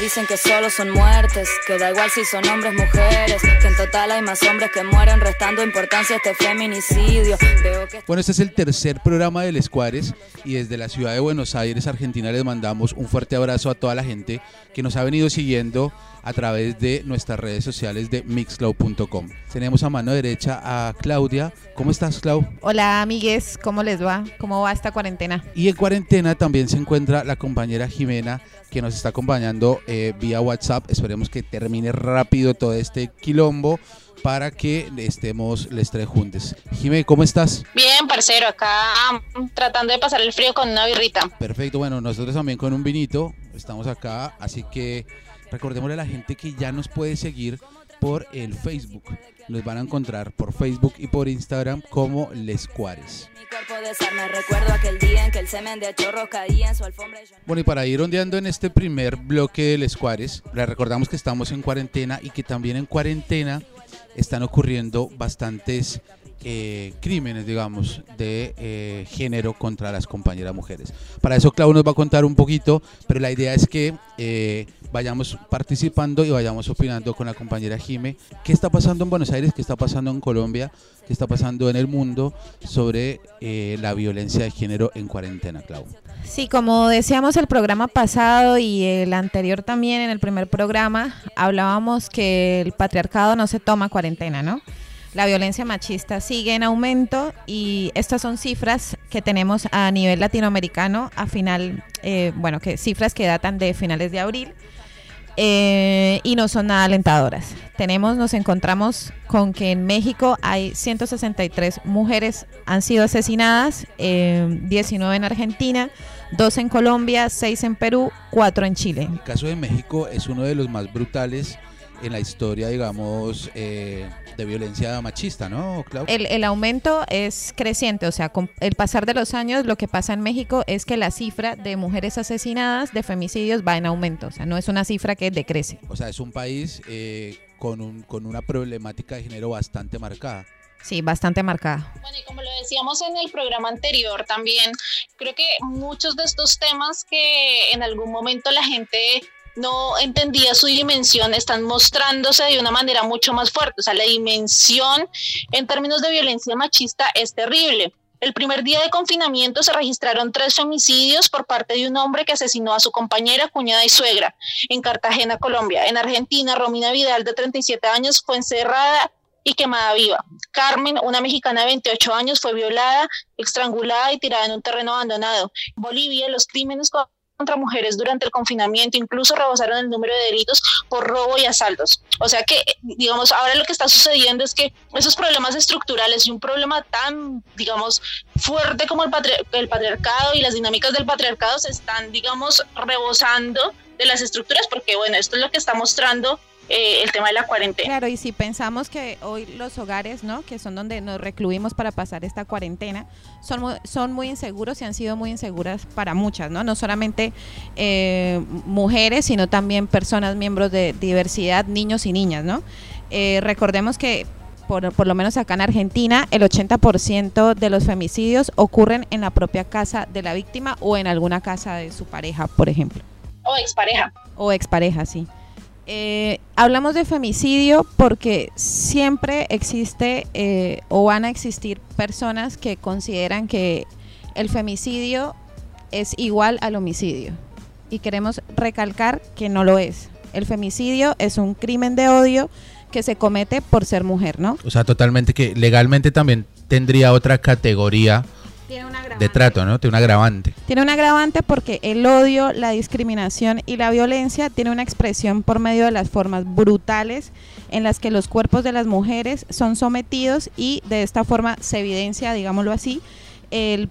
Dicen que solo son muertes, que da igual si son hombres, mujeres, que en total hay más hombres que mueren, restando importancia a este feminicidio. Bueno, este es el tercer programa del Escuares y desde la ciudad de Buenos Aires, Argentina, les mandamos un fuerte abrazo a toda la gente que nos ha venido siguiendo a través de nuestras redes sociales de mixcloud.com. Tenemos a mano derecha a Claudia. ¿Cómo estás, Clau? Hola, amigues. ¿Cómo les va? ¿Cómo va esta cuarentena? Y en cuarentena también se encuentra la compañera Jimena que nos está acompañando eh, vía WhatsApp. Esperemos que termine rápido todo este quilombo para que estemos les tres juntos. Jimé, ¿cómo estás? Bien, parcero, acá tratando de pasar el frío con una birrita. Perfecto, bueno, nosotros también con un vinito, estamos acá, así que Recordémosle a la gente que ya nos puede seguir por el Facebook. Nos van a encontrar por Facebook y por Instagram como Les Cuares. Bueno, y para ir ondeando en este primer bloque de Les Cuares, les recordamos que estamos en cuarentena y que también en cuarentena están ocurriendo bastantes eh, crímenes, digamos, de eh, género contra las compañeras mujeres. Para eso Clau nos va a contar un poquito, pero la idea es que eh, vayamos participando y vayamos opinando con la compañera Jime qué está pasando en Buenos Aires, qué está pasando en Colombia, qué está pasando en el mundo sobre la violencia de género en cuarentena, Clau. Sí, como decíamos el programa pasado y el anterior también, en el primer programa, hablábamos que el patriarcado no se toma cuarentena, ¿no? La violencia machista sigue en aumento y estas son cifras que tenemos a nivel latinoamericano a final, eh, bueno, que cifras que datan de finales de abril eh, y no son nada alentadoras. Tenemos, nos encontramos con que en México hay 163 mujeres han sido asesinadas, 19 eh, en Argentina, 2 en Colombia, 6 en Perú, 4 en Chile. El caso de México es uno de los más brutales en la historia, digamos, eh, de violencia machista, ¿no, El, el, aumento es creciente, o sea, con el pasar de los años, lo que pasa en México es que la cifra de mujeres asesinadas, de femicidios, va en aumento, o sea, no es una cifra que decrece. O sea, es un país eh, con, un, con una problemática de género bastante marcada. Sí, bastante marcada. Bueno, y como lo decíamos en el programa anterior también, creo que muchos de estos temas que en algún momento la gente no entendía su dimensión, están mostrándose de una manera mucho más fuerte. O sea, la dimensión en términos de violencia machista es terrible. El primer día de confinamiento se registraron tres homicidios por parte de un hombre que asesinó a su compañera, cuñada y suegra en Cartagena, Colombia. En Argentina, Romina Vidal, de 37 años, fue encerrada y quemada viva. Carmen, una mexicana de 28 años, fue violada, estrangulada y tirada en un terreno abandonado. En Bolivia, los crímenes contra mujeres durante el confinamiento, incluso rebasaron el número de delitos por robo y asaltos. O sea que, digamos, ahora lo que está sucediendo es que esos problemas estructurales y un problema tan, digamos, fuerte como el, el patriarcado y las dinámicas del patriarcado se están, digamos, rebosando de las estructuras, porque bueno, esto es lo que está mostrando eh, el tema de la cuarentena. Claro, y si pensamos que hoy los hogares, ¿no? que son donde nos recluimos para pasar esta cuarentena, son muy, son muy inseguros y han sido muy inseguras para muchas, no, no solamente eh, mujeres, sino también personas, miembros de diversidad, niños y niñas. ¿no? Eh, recordemos que por, por, lo menos acá en Argentina, el 80% de los femicidios ocurren en la propia casa de la víctima o en alguna casa de su pareja, por ejemplo. O expareja. O expareja, sí. Eh, hablamos de femicidio porque siempre existe eh, o van a existir personas que consideran que el femicidio es igual al homicidio. Y queremos recalcar que no lo es. El femicidio es un crimen de odio que se comete por ser mujer, ¿no? O sea, totalmente que legalmente también tendría otra categoría de trato, ¿no? Tiene un agravante. Tiene un agravante porque el odio, la discriminación y la violencia tiene una expresión por medio de las formas brutales en las que los cuerpos de las mujeres son sometidos y de esta forma se evidencia, digámoslo así, el,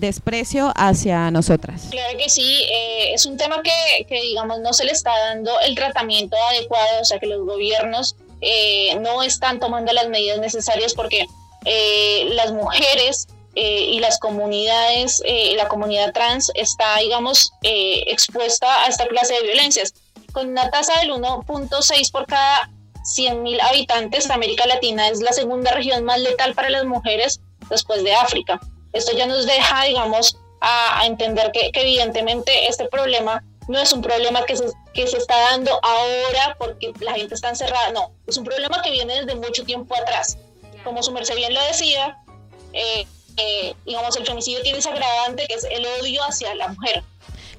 desprecio hacia nosotras. Claro que sí, eh, es un tema que, que, digamos, no se le está dando el tratamiento adecuado, o sea, que los gobiernos eh, no están tomando las medidas necesarias porque eh, las mujeres eh, y las comunidades, eh, la comunidad trans está, digamos, eh, expuesta a esta clase de violencias. Con una tasa del 1.6 por cada 100.000 habitantes, América Latina es la segunda región más letal para las mujeres después de África. Esto ya nos deja, digamos, a, entender que, evidentemente este problema no es un problema que se, que se está dando ahora porque la gente está encerrada, no, es un problema que viene desde mucho tiempo atrás. Como su merced bien lo decía, eh, eh, digamos, el femicidio tiene ese agravante que es el odio hacia la mujer.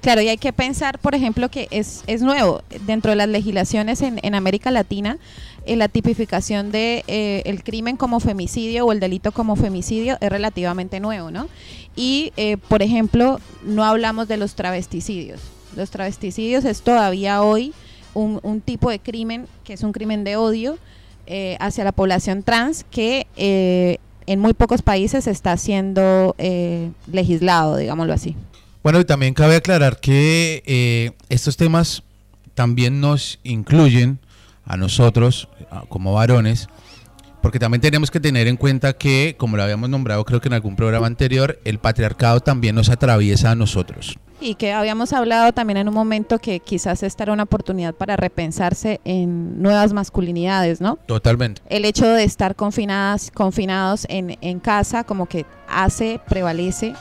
Claro, y hay que pensar, por ejemplo, que es, es nuevo dentro de las legislaciones en, en América Latina, eh, la tipificación de eh, el crimen como femicidio o el delito como femicidio es relativamente nuevo, ¿no? Y, eh, por ejemplo, no hablamos de los travesticidios. Los travesticidios es todavía hoy un, un tipo de crimen que es un crimen de odio hacia la población trans que en muy pocos países está siendo eh, legislado, digámoslo así. Bueno, y también cabe aclarar que eh, estos temas también nos incluyen a nosotros como varones, porque también tenemos que tener en cuenta que, como lo habíamos nombrado creo que en algún programa anterior, el patriarcado también nos atraviesa a nosotros. Y que habíamos hablado también en un momento que quizás esta era una oportunidad para repensarse en nuevas masculinidades, ¿no? Totalmente. El hecho de estar confinadas, confinados en, en casa como que hace, prevalece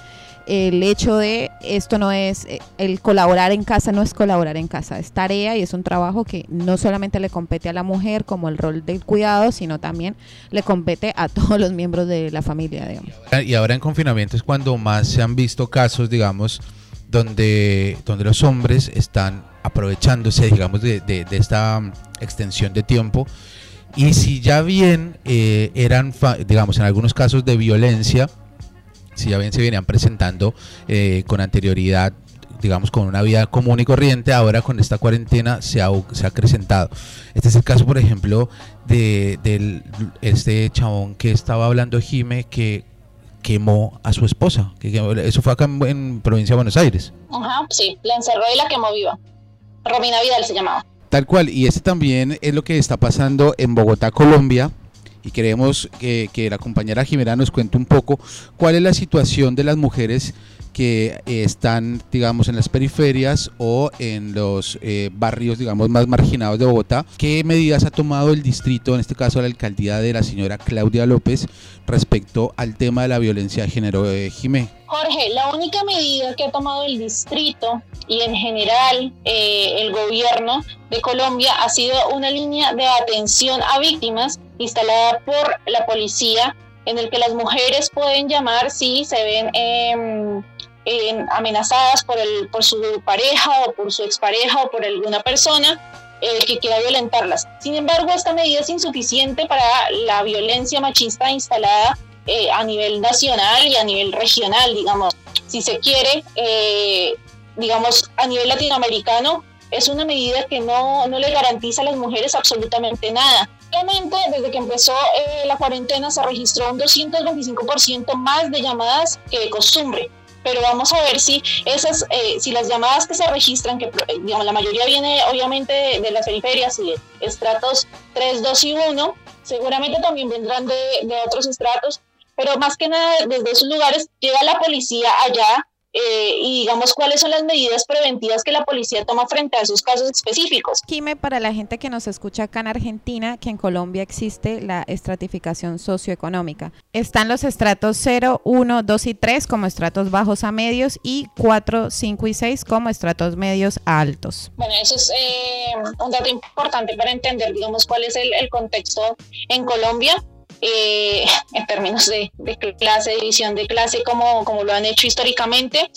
el hecho de esto no es, eh, el colaborar en casa no es colaborar en casa, es tarea y es un trabajo que no solamente le compete a la mujer como el rol del cuidado, sino también le compete a todos los miembros de la familia, digamos. Y ahora en confinamiento es cuando más se han visto casos, digamos, donde, donde los hombres están aprovechándose, digamos, de, de- de esta mm, extensión de tiempo. Y si ya bien eh, eran, digamos, en algunos casos de violencia, si ya bien se venían presentando eh, con anterioridad, digamos, con una vida común y corriente, ahora con esta cuarentena se ha, se ha acrecentado. Este es el caso, por ejemplo, de del, este chabón que estaba hablando Jime, que quemó a su esposa. Que quemó- eso fue acá en, en provincia de Buenos Aires. Ajá, sí, la encerró y la quemó viva. Romina Vidal se llamaba. Tal cual, y este también es lo que está pasando en Bogotá, Colombia. Y queremos que, que la compañera Jimena nos cuente un poco cuál es la situación de las mujeres que eh, están, digamos, en las periferias o en los eh, barrios, digamos, más marginados de Bogotá. ¿Qué medidas ha tomado el distrito, en este caso la alcaldía de la señora Claudia López, respecto al tema de la violencia de género? Eh, Jimé. Jorge, la única medida que ha tomado el distrito y en general eh, el gobierno de Colombia ha sido una línea de atención a víctimas instalada por la policía en el que las mujeres pueden llamar si se ven em, em, amenazadas por, el, por su pareja o por su expareja o por alguna persona eh, que quiera violentarlas. Sin embargo, esta medida es insuficiente para la violencia machista instalada eh, a nivel nacional y a nivel regional, digamos. Si se quiere, eh, digamos, a nivel latinoamericano, es una medida que no, no le garantiza a las mujeres absolutamente nada. Desde que empezó eh, la cuarentena se registró un 225% más de llamadas que de costumbre. Pero vamos a ver si esas, eh, si las llamadas que se registran, que eh, la mayoría viene obviamente de, de las periferias y de estratos 3, 2 y 1, seguramente también vendrán de, de otros estratos, pero más que nada desde esos lugares llega la policía allá eh, y digamos cuáles son las medidas preventivas que la policía toma frente a esos casos específicos. Quime, para la gente que nos escucha acá en Argentina, que en Colombia existe la estratificación socioeconómica. Están los estratos 0, 1, 2 y 3 como estratos bajos a medios y 4, 5 y 6 como estratos medios a altos. Bueno, eso es eh, un dato importante para entender, digamos, cuál es el, el contexto en Colombia. Eh, en términos de, clase, división de clase, como, como lo han hecho históricamente.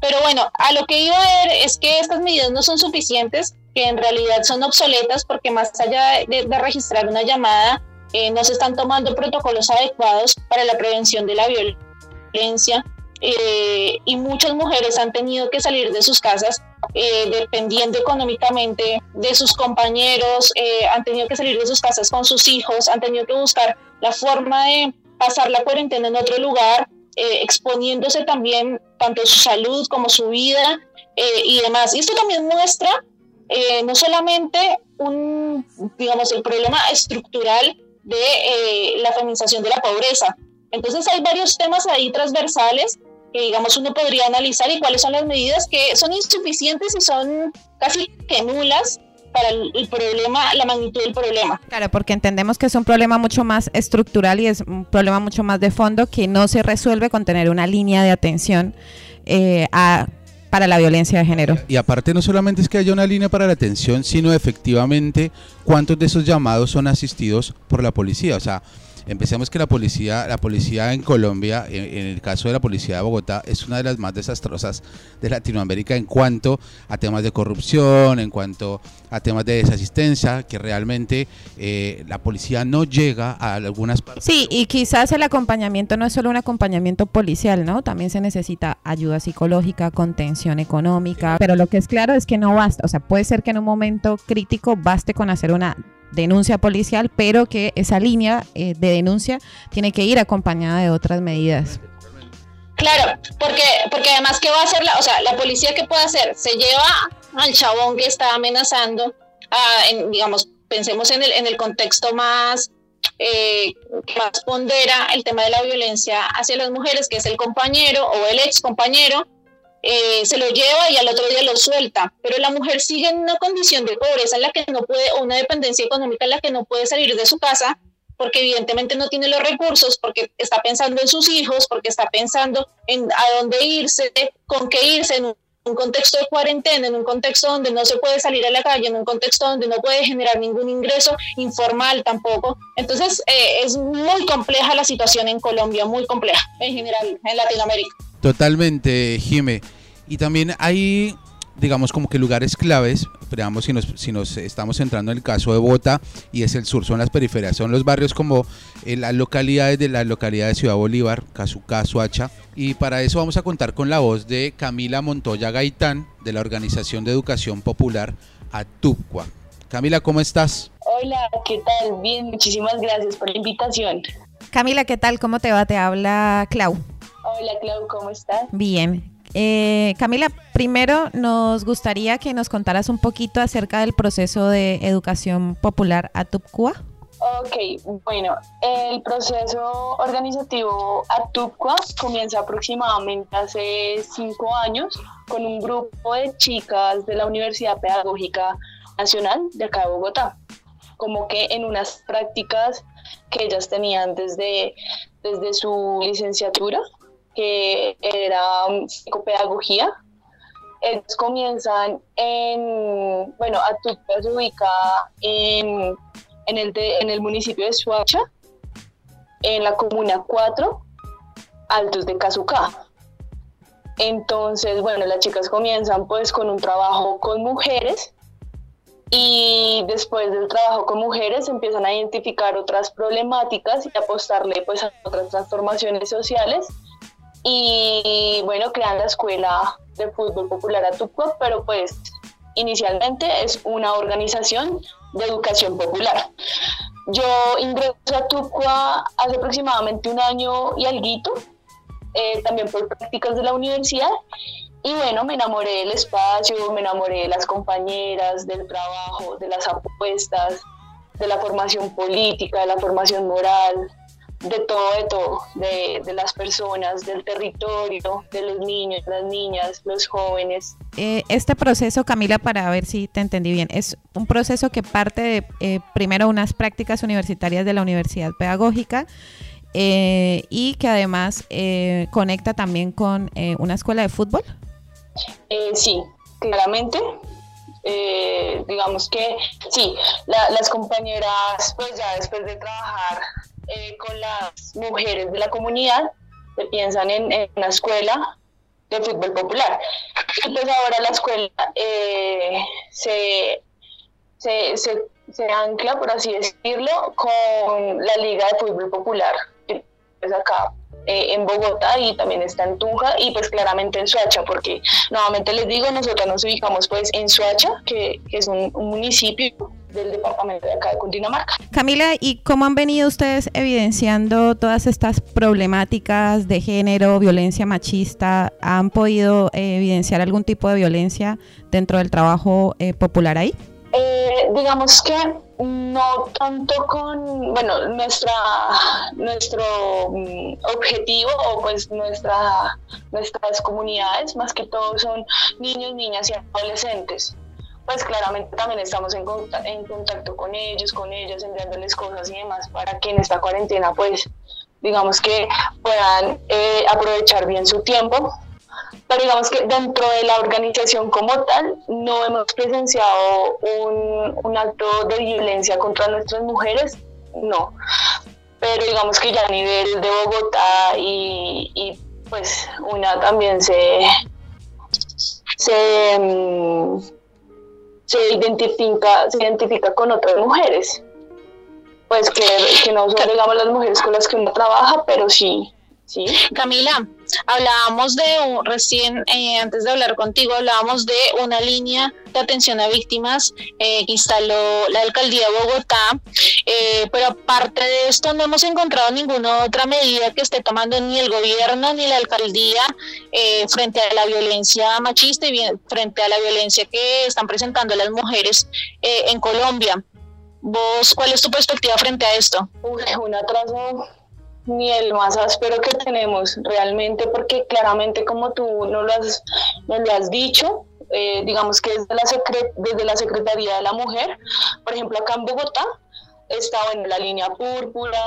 Pero bueno, a lo que iba a ver es que estas medidas no son suficientes, que en realidad son obsoletas, porque más allá de, de registrar una llamada, eh, no se están tomando protocolos adecuados para la prevención de la violencia. Eh, y muchas mujeres han tenido que salir de sus casas eh, dependiendo económicamente de sus compañeros, eh, han tenido que salir de sus casas con sus hijos, han tenido que buscar la forma de pasar la cuarentena en otro lugar, eh, exponiéndose también tanto su salud como su vida eh, y demás. Y esto también muestra eh, no solamente un, digamos, el problema estructural de la feminización de la pobreza. Entonces hay varios temas ahí transversales que digamos uno podría analizar y cuáles son las medidas que son insuficientes y son casi que nulas para el, el, problema, la magnitud del problema. Claro, porque entendemos que es un problema mucho más estructural y es un problema mucho más de fondo que no se resuelve con tener una línea de atención eh, a para la violencia de género. Y aparte no solamente es que haya una línea para la atención, sino efectivamente cuántos de esos llamados son asistidos por la policía. O sea, Empecemos que la policía, la policía en Colombia, en, el caso de la policía de Bogotá, es una de las más desastrosas de Latinoamérica en cuanto a temas de corrupción, en cuanto a temas de desasistencia, que realmente eh, la policía no llega a algunas partes. Sí, y quizás el acompañamiento no es solo un acompañamiento policial, ¿no? También se necesita ayuda psicológica, contención económica, pero lo que es claro es que no basta, o sea, puede ser que en un momento crítico baste con hacer una denuncia policial, pero que esa línea eh, de denuncia tiene que ir acompañada de otras medidas. Claro, porque, porque además, ¿qué va a hacer la, o sea, la policía qué puede hacer? Se lleva al chabón que está amenazando, digamos, pensemos en el, en el contexto más, eh, más pondera el tema de la violencia hacia las mujeres, que es el compañero o el ex compañero, eh, se lo lleva y al otro día lo suelta, pero la mujer sigue en una condición de pobreza en la que no puede, o una dependencia económica en la que no puede salir de su casa, porque evidentemente no tiene los recursos, porque está pensando en sus hijos, porque está pensando en a dónde irse, con qué irse, en un contexto de cuarentena, en un contexto donde no se puede salir a la calle, en un contexto donde no puede generar ningún ingreso informal tampoco. Entonces eh, es muy compleja la situación en Colombia, muy compleja en general en Latinoamérica. Totalmente, Jime. Y también hay, digamos, como que lugares claves, veamos si nos, si nos estamos centrando en el caso de Bogotá y es el sur, son las periferias, son los barrios como eh, las localidades de la localidad de Ciudad Bolívar, Cazucá, Suacha. Y para eso vamos a contar con la voz de Camila Montoya Gaitán, de la Organización de Educación Popular Atupcua. Camila, ¿cómo estás? Hola, ¿qué tal? Bien, muchísimas gracias por la invitación. Camila, ¿qué tal? ¿Cómo te va? Te habla Clau. Hola Clau, ¿cómo estás? Bien. Eh, Camila, primero nos gustaría que nos contaras un poquito acerca del proceso de educación popular Atupcua. Ok, bueno, el proceso organizativo Atupcua comienza aproximadamente hace cinco años con un grupo de chicas de la Universidad Pedagógica Nacional de acá de Bogotá, como que en unas prácticas que ellas tenían desde, desde su licenciatura que era psicopedagogía. Ellos comienzan en, bueno, Atupca se ubica en, en, el en el municipio de Suacha, en la comuna 4, Altos de Cazucá. Entonces, bueno, las chicas comienzan pues con un trabajo con mujeres y después del trabajo con mujeres empiezan a identificar otras problemáticas y apostarle pues a otras transformaciones sociales y bueno, crean la escuela de fútbol popular Atupco, pero pues inicialmente es una organización de educación popular. Yo ingreso a Tucua hace aproximadamente un año y alguito, eh, también por prácticas de la universidad, y bueno, me enamoré del espacio, me enamoré de las compañeras, del trabajo, de las apuestas, de la formación política, de la formación moral, de todo, de todo, de, las personas, del territorio, de los niños, las niñas, los jóvenes. Eh, este proceso, Camila, para ver si te entendí bien, es un proceso que parte de eh, primero unas prácticas universitarias de la Universidad Pedagógica eh, y que además conecta también con una escuela de fútbol. sí, claramente. digamos que sí, las compañeras, pues ya después de trabajar eh, con las mujeres de la comunidad que piensan en, una escuela de fútbol popular. Pues ahora la escuela eh, se, se, se, ancla, por así decirlo, con la Liga de Fútbol Popular, que es acá eh, en Bogotá y también está en Tunja y pues claramente en Suacha, porque nuevamente les digo, nosotros nos ubicamos pues en Suacha, que, es un municipio del departamento de acá de Cundinamarca. Camila, ¿y cómo han venido ustedes evidenciando todas estas problemáticas de género, violencia machista? ¿Han podido eh, evidenciar algún tipo de violencia dentro del trabajo eh, popular ahí? Eh, digamos que no tanto con, bueno, nuestra, nuestro mm, objetivo o pues nuestra, nuestras comunidades, más que todo son niños, niñas y adolescentes pues claramente también estamos en, contacto con ellos, con ellos, enviándoles cosas y demás para que en esta cuarentena pues digamos que puedan eh, aprovechar bien su tiempo pero digamos que dentro de la organización como tal no hemos presenciado un, un acto de violencia contra nuestras mujeres, no. Pero digamos que ya a nivel de Bogotá y, y pues una también se, se, mm, se, identifica, se identifica con otras mujeres. Pues que, que no son las mujeres con las que uno trabaja, pero sí Sí. Camila, hablábamos de, recién eh, antes de hablar contigo, hablábamos de una línea de atención a víctimas eh, que instaló la alcaldía de Bogotá, eh, pero aparte de esto no hemos encontrado ninguna otra medida que esté tomando ni el gobierno ni la alcaldía frente a la violencia machista y frente a la violencia que están presentando las mujeres en Colombia. ¿Vos cuál es tu perspectiva frente a esto? un atraso ni el más áspero que tenemos realmente, porque claramente como tú no lo has, no lo has dicho, eh, digamos que desde la, desde la Secretaría de la Mujer, por ejemplo acá en Bogotá, está bueno, la línea púrpura,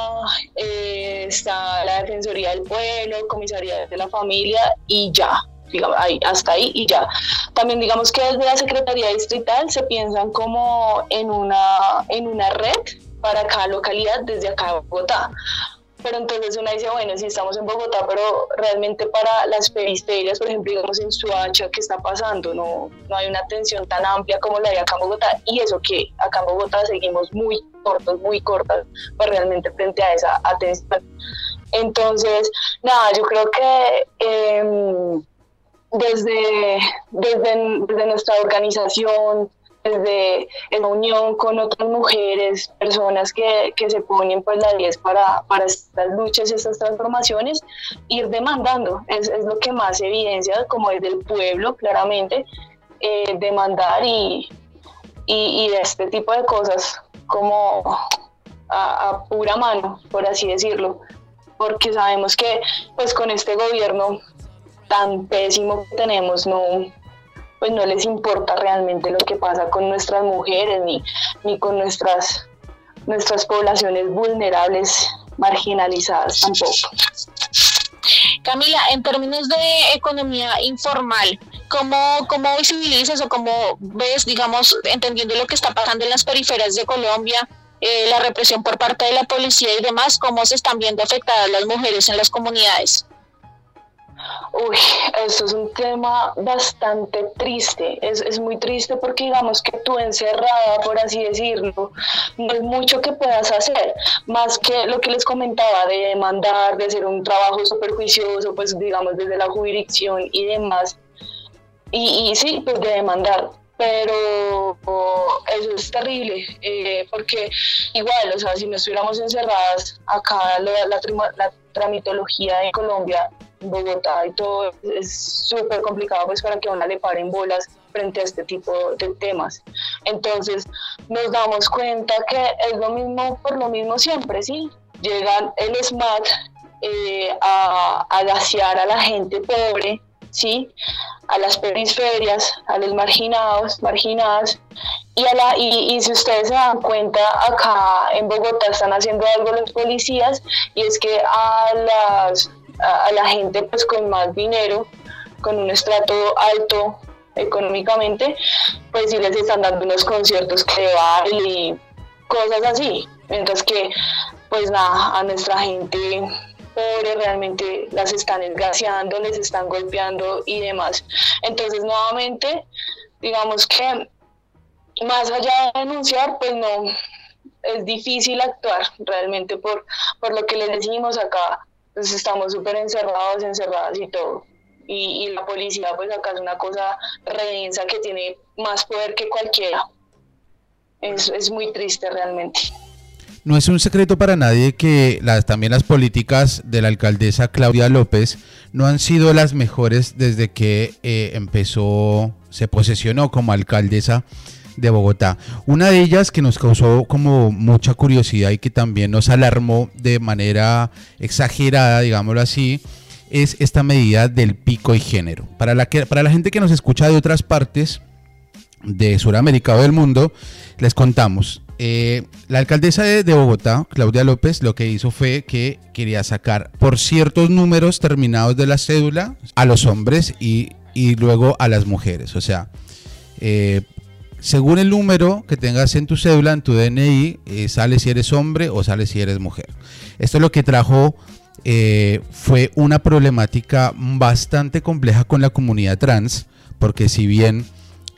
eh, está la Defensoría del Pueblo, Comisaría de la Familia y ya, digamos, ahí, hasta ahí y ya. También digamos que desde la Secretaría Distrital se piensan como en una, en una red para cada localidad desde acá en Bogotá pero entonces uno dice, bueno, si estamos en Bogotá, pero realmente para las periferias, por ejemplo, digamos en Suacha, ¿qué está pasando? No, no hay una atención tan amplia como la de acá en Bogotá, y eso que acá en Bogotá seguimos muy cortos, muy cortas, pues realmente frente a esa atención. Entonces, nada, yo creo que em, desde, desde, desde nuestra organización, desde en unión con otras mujeres, personas que, que se ponen pues la 10 para, para estas luchas estas transformaciones, ir demandando, es, es lo que más evidencia como es del pueblo claramente, eh, demandar y, y, y, este tipo de cosas como a, a pura mano, por así decirlo, porque sabemos que pues con este gobierno tan pésimo que tenemos no pues no les importa realmente lo que pasa con nuestras mujeres ni, ni con nuestras, nuestras poblaciones vulnerables, marginalizadas tampoco. Camila, en términos de economía informal, ¿cómo, cómo visibilizas o cómo ves, digamos, entendiendo lo que está pasando en las periferias de Colombia, eh, la represión por parte de la policía y demás, cómo se están viendo afectadas las mujeres en las comunidades? Uy, eso es un tema bastante triste. Es, es, muy triste porque digamos que tú encerrada, por así decirlo, no hay mucho que puedas hacer, más que lo que les comentaba de demandar, de hacer un trabajo súper juicioso, pues digamos desde la jurisdicción y demás. Y, y sí, pues de demandar, pero eso es terrible, eh, porque igual, o sea, si no estuviéramos encerradas acá, la, la, la tramitología en Colombia Bogotá y todo es súper complicado pues para que a una le paren bolas frente a este tipo de temas. Entonces nos damos cuenta que es lo mismo por lo mismo siempre, ¿sí? Llegan el SMAT eh, a, a gasear a la gente pobre, ¿sí? A las periferias, a los marginados, marginadas. Y, a la, y, y, si ustedes se dan cuenta, acá en Bogotá están haciendo algo los policías y es que a las a, la gente pues con más dinero, con un estrato alto económicamente, pues sí les están dando unos conciertos que baile y cosas así. Mientras que, pues nada, a nuestra gente pobre realmente las están esgaseando, les están golpeando y demás. Entonces, nuevamente, digamos que más allá de denunciar, pues no, es difícil actuar realmente por, por lo que les decimos acá entonces estamos súper encerrados, encerradas y todo. Y, la policía pues acá es una cosa redensa que tiene más poder que cualquiera. Es, es muy triste realmente. No es un secreto para nadie que las, también las políticas de la alcaldesa Claudia López no han sido las mejores desde que eh, empezó, se posesionó como alcaldesa de Bogotá. Una de ellas que nos causó como mucha curiosidad y que también nos alarmó de manera exagerada, digámoslo así, es esta medida del pico y género. Para la, que, para la gente que nos escucha de otras partes de Sudamérica o del mundo, les contamos. Eh, la alcaldesa de, de, Bogotá, Claudia López, lo que hizo fue que quería sacar por ciertos números terminados de la cédula a los hombres y y luego a las mujeres. O sea, eh, según el número que tengas en tu cédula, en tu DNI, eh, sale si eres hombre o sale si eres mujer. Esto es lo que trajo, eh, fue una problemática bastante compleja con la comunidad trans, porque si bien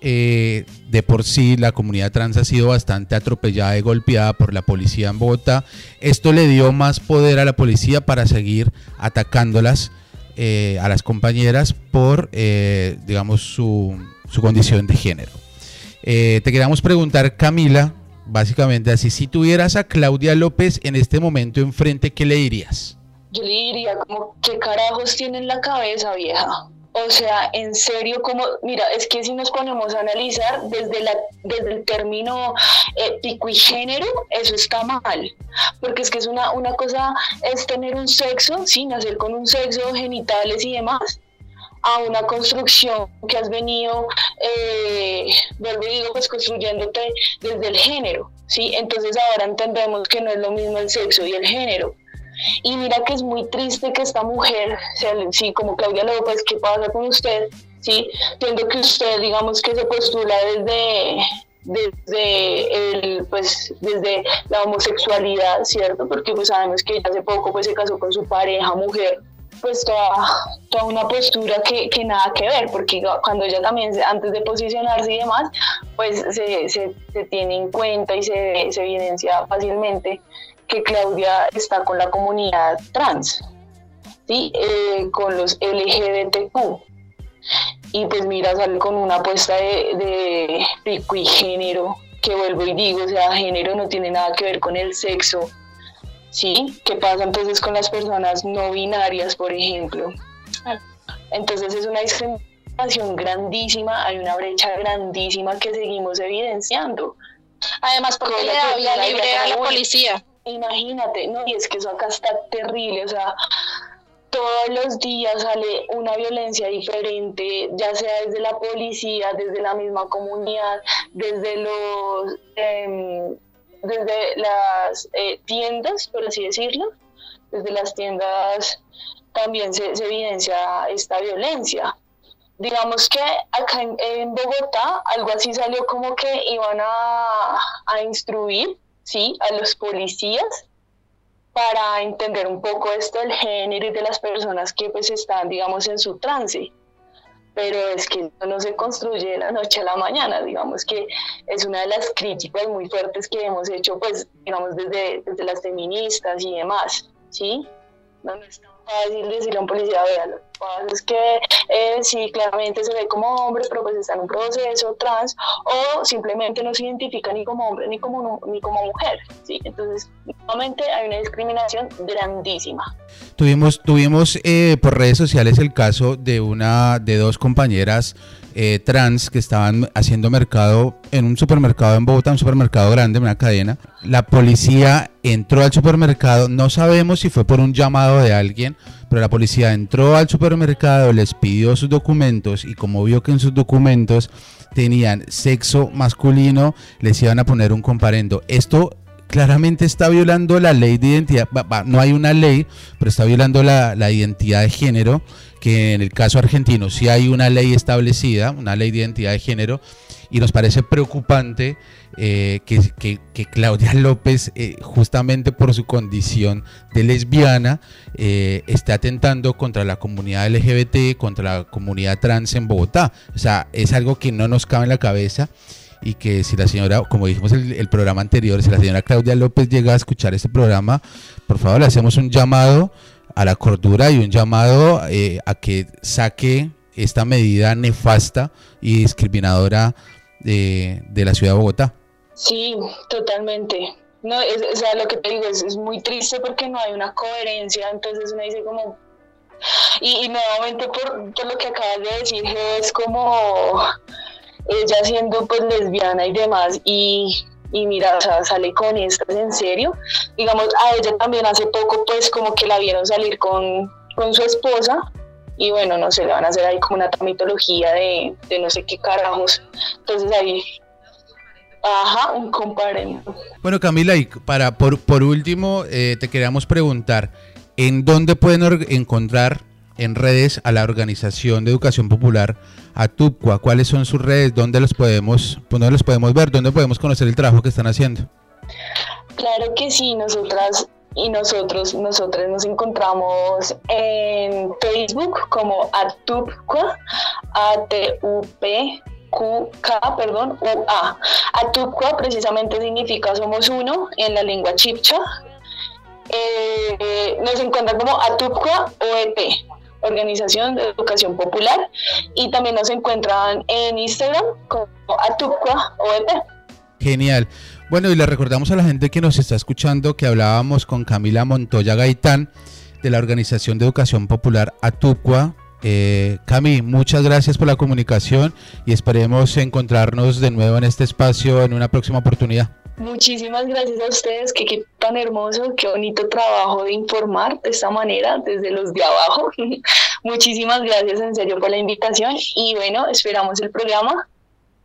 eh, de por sí la comunidad trans ha sido bastante atropellada y golpeada por la policía en Bogotá, esto le dio más poder a la policía para seguir atacándolas a las compañeras por, digamos, su, su condición de género. Eh, te queríamos preguntar, Camila, básicamente así, si tuvieras a Claudia López en este momento enfrente, ¿qué le dirías? Yo le diría como, ¿qué carajos tiene en la cabeza, vieja? O sea, en serio, como, mira, es que si nos ponemos a analizar desde, la, desde el término eh, pico y género, eso está mal. Porque es que es una, una cosa, es tener un sexo, sí, nacer con un sexo, genitales y demás a una construcción que has venido, eh, digo, pues construyéndote desde el género, ¿sí? Entonces ahora entendemos que no es lo mismo el sexo y el género. Y mira que es muy triste que esta mujer, sí, como Claudia López, ¿qué pasa con usted? Sí, entiendo que usted, digamos que se postula desde, desde el pues desde la homosexualidad cierto porque pues sabemos que hace poco pues se casó con su pareja mujer pues toda, toda una postura que, que, nada que ver, porque cuando ella también, antes de posicionarse y demás, pues se, se, tiene en cuenta y se, se, evidencia fácilmente que Claudia está con la comunidad trans, ¿sí? Eh, con los LGBTQ. Y pues mira, sale con una apuesta de, de pico y género, que vuelvo y digo, o sea, género no tiene nada que ver con el sexo, ¿sí? ¿Qué pasa entonces con las personas no binarias, por ejemplo? Entonces es una discriminación grandísima, hay una brecha grandísima que seguimos evidenciando. Además, porque le da vía libre a la policía. Imagínate, no, y es que eso acá está terrible, o sea, todos los días sale una violencia diferente, ya sea desde la policía, desde la misma comunidad, desde los eh, desde las eh, tiendas, por así decirlo, desde las tiendas también se, evidencia esta violencia. Digamos que acá en, Bogotá algo así salió como que iban a, instruir ¿sí? a los policías para entender un poco esto del género y de las personas que pues están, digamos, en su trance pero es que no se construye de la noche a la mañana, digamos que es una de las críticas muy fuertes que hemos hecho, pues, digamos, desde, desde las feministas y demás, ¿sí? No, no es tan fácil decirle a un policía, vea, lo que pasa es que eh, sí, claramente se ve como hombre, pero pues está en un proceso trans, o simplemente no se identifica ni como hombre ni como, ni como mujer, ¿sí? Entonces, nuevamente hay una discriminación grandísima. Tuvimos, tuvimos eh, por redes sociales el caso de una, de dos compañeras eh, trans que estaban haciendo mercado en un supermercado en Bogotá, un supermercado grande, una cadena. La policía entró al supermercado, no sabemos si fue por un llamado de alguien, pero la policía entró al supermercado, les pidió sus documentos y como vio que en sus documentos tenían sexo masculino, les iban a poner un comparendo. Esto claramente está violando la ley de identidad, no hay una ley, pero está violando la, identidad de género, que en el caso argentino sí hay una ley establecida, una ley de identidad de género, y nos parece preocupante eh, que, Claudia López, eh, justamente por su condición de lesbiana, eh, esté atentando contra la comunidad LGBT, contra la comunidad trans en Bogotá. O sea, es algo que no nos cabe en la cabeza y que si la señora, como dijimos el, el programa anterior, si la señora Claudia López llega a escuchar este programa, por favor le hacemos un llamado a la cordura y un llamado eh, a que saque esta medida nefasta y discriminadora de, de, la ciudad de Bogotá. Sí, totalmente. No, o sea, lo que te digo es, es, muy triste porque no hay una coherencia, entonces uno dice como... Y, y nuevamente por, por lo que acabas de decir, es como ella siendo pues lesbiana y demás y, y mira, o sea, sale con esto en serio. Digamos, a ella también hace poco pues como que la vieron salir con, con su esposa y bueno, no sé, le van a hacer ahí como una mitología de, de no sé qué carajos. Entonces ahí Ajá, un comparendo. Bueno, Camila, y para por, por último, eh, te queríamos preguntar, ¿en dónde pueden encontrar en redes a la Organización de Educación Popular ATUPCUA. ¿Cuáles son sus redes? ¿Dónde los podemos, dónde los podemos ver? ¿Dónde podemos conocer el trabajo que están haciendo? Claro que sí, nosotras y nosotros, nosotros nos encontramos en Facebook como ATUPCUA, A-T-U-P Q-K, perdón, U-A. Atupcua precisamente significa somos uno en la lengua chipcha. Eh, nos encuentran como Atupcua OEP, Organización de Educación Popular, y también nos encuentran en Instagram como Atupcua OEP. Genial. Bueno, y le recordamos a la gente que nos está escuchando que hablábamos con Camila Montoya Gaitán de la Organización de Educación Popular Atupcua eh, Cami, muchas gracias por la comunicación y esperemos encontrarnos de nuevo en este espacio en una próxima oportunidad. Muchísimas gracias a ustedes, que qué tan hermoso, qué bonito trabajo de informar de esta manera desde los de abajo. Muchísimas gracias en serio por la invitación y bueno, esperamos el programa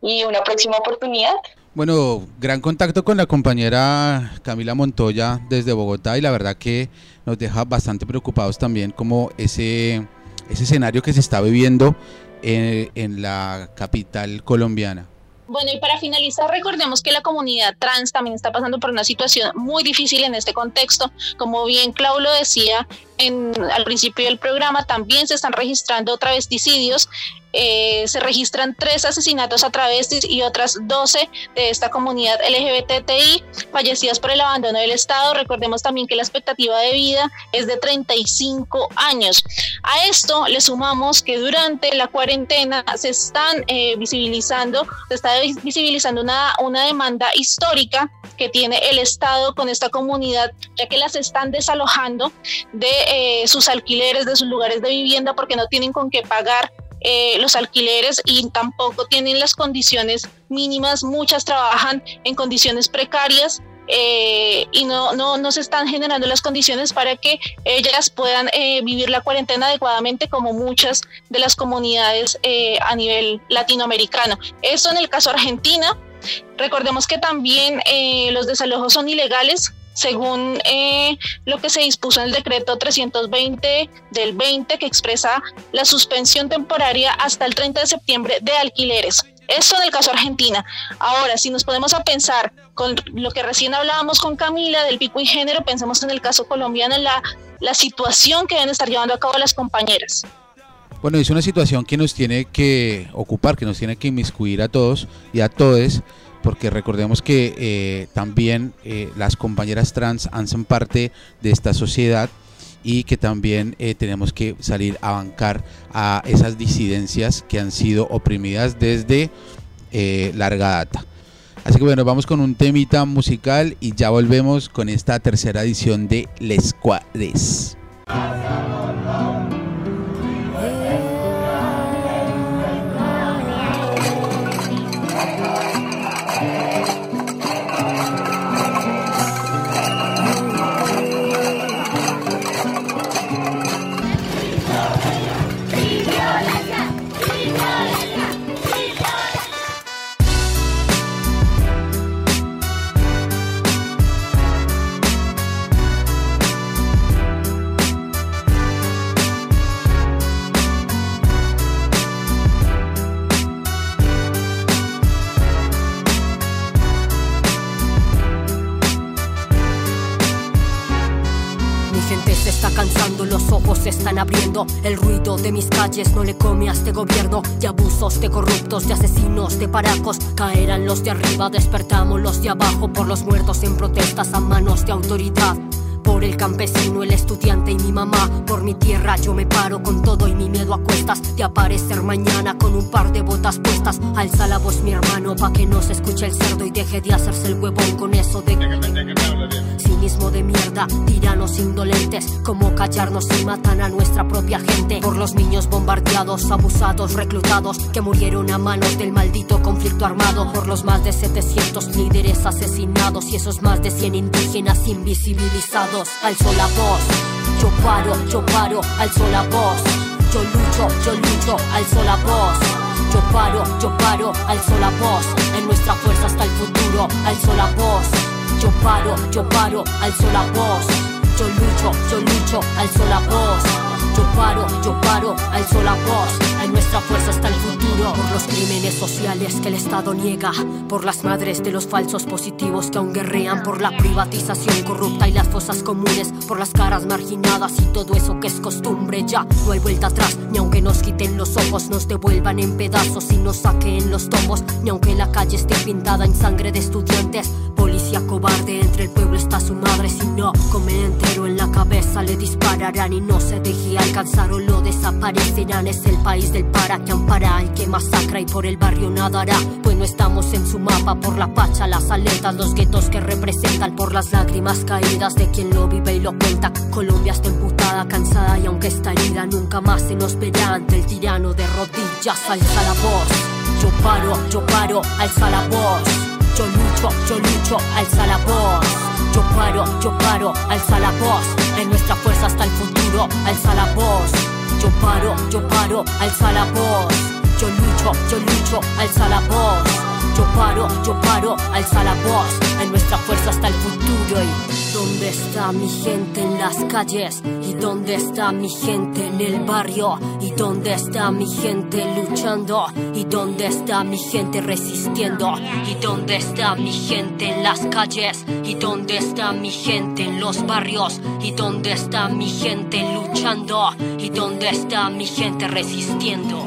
y una próxima oportunidad. Bueno, gran contacto con la compañera Camila Montoya desde Bogotá y la verdad que nos deja bastante preocupados también como ese ese escenario que se está viviendo en, en la capital colombiana. Bueno, y para finalizar, recordemos que la comunidad trans también está pasando por una situación muy difícil en este contexto. Como bien Clau lo decía en, al principio del programa, también se están registrando travesticidios eh, se registran tres asesinatos a travestis y otras 12 de esta comunidad LGBTI fallecidas por el abandono del Estado. Recordemos también que la expectativa de vida es de 35 años. A esto le sumamos que durante la cuarentena se están eh, visibilizando, se está visibilizando una, una demanda histórica que tiene el Estado con esta comunidad, ya que las están desalojando de eh, sus alquileres, de sus lugares de vivienda, porque no tienen con qué pagar eh, los alquileres y tampoco tienen las condiciones mínimas. Muchas trabajan en condiciones precarias eh, y no, no, no, se están generando las condiciones para que ellas puedan eh, vivir la cuarentena adecuadamente como muchas de las comunidades a nivel latinoamericano. Esto en el caso Argentina. Recordemos que también los desalojos son ilegales, según eh, lo que se dispuso en el decreto 320 del 20 que expresa la suspensión temporaria hasta el 30 de septiembre de alquileres. Eso en el caso Argentina. Ahora, si nos podemos a pensar con lo que recién hablábamos con Camila del pico y género, pensemos en el caso colombiano, en la, la situación que deben estar llevando a cabo las compañeras. Bueno, es una situación que nos tiene que ocupar, que nos tiene que inmiscuir a todos y a todos porque recordemos que eh, también eh, las compañeras trans hacen parte de esta sociedad y que también eh, tenemos que salir a bancar a esas disidencias que han sido oprimidas desde larga data. Así que bueno, vamos con un temita musical y ya volvemos con esta tercera edición de Les Cuadres. El ruido de mis calles no le come a este gobierno de abusos, de corruptos, de asesinos, de paracos. Caerán los de arriba, despertamos los de abajo por los muertos en protestas a manos de autoridad. Por el campesino, el estudiante y mi mamá. Por mi tierra yo me paro con todo y mi miedo a cuestas de aparecer mañana con un par de botas puestas. Alza la voz mi hermano pa' que no se escuche el cerdo y deje de hacerse el huevón con eso de cinismo de mierda. Tiranos indolentes, como callarnos y matan a nuestra propia gente. Por los niños bombardeados, abusados, reclutados, que murieron a manos del maldito conflicto armado. Por los más de 700 líderes asesinados y esos más de 100 indígenas invisibilizados alzo la voz. Yo paro, yo paro, alzo la voz. Yo lucho, yo lucho, alzo la voz. Yo paro, yo paro, alzo la voz. En nuestra fuerza hasta el futuro, alzo la voz. Yo paro, yo paro, alzo la voz. Yo lucho, yo lucho, alzo la voz. Yo paro, yo paro, alzo la voz. En nuestra fuerza está el futuro. Por los crímenes sociales que el Estado niega. Por las madres de los falsos positivos que aún guerrean. Por la privatización corrupta y las fosas comunes. Por las caras marginadas y todo eso que es costumbre. Ya no hay vuelta atrás. Ni aunque nos quiten los ojos, nos devuelvan en pedazos y nos saquen los tomos. Ni aunque la calle esté pintada en sangre de estudiantes. Policía cobarde, entre el pueblo está su madre. Si no come entero en la cabeza, le dispararán y no se deje alcanzar o lo desaparecerán. Es el país del para que ampara y que masacra y por el barrio nada hará. Pues no estamos en su mapa por la pacha, las aletas, los guetos que representan por las lágrimas caídas de quien lo vive y lo cuenta. Colombia está emputada, cansada y aunque está herida, nunca más se nos verá ante el tirano de rodillas. Alza la voz. Yo paro, yo paro, alza la voz. Yo lucho, yo lucho, alza la voz. Yo paro, yo paro, alza la voz. En nuestra fuerza está el futuro, alza la voz. Yo paro, yo paro, alza la voz. Yo lucho, yo lucho, alza la voz. Yo paro, yo paro, alza la voz. En nuestra fuerza está el futuro. ¿Y dónde está mi gente en las calles? ¿Y dónde está mi gente en el barrio? ¿Y dónde está mi gente luchando? ¿Y dónde está mi gente resistiendo? ¿Y dónde está mi gente en las calles? ¿Y dónde está mi gente en los barrios? ¿Y dónde está mi gente luchando? ¿Y dónde está mi gente resistiendo?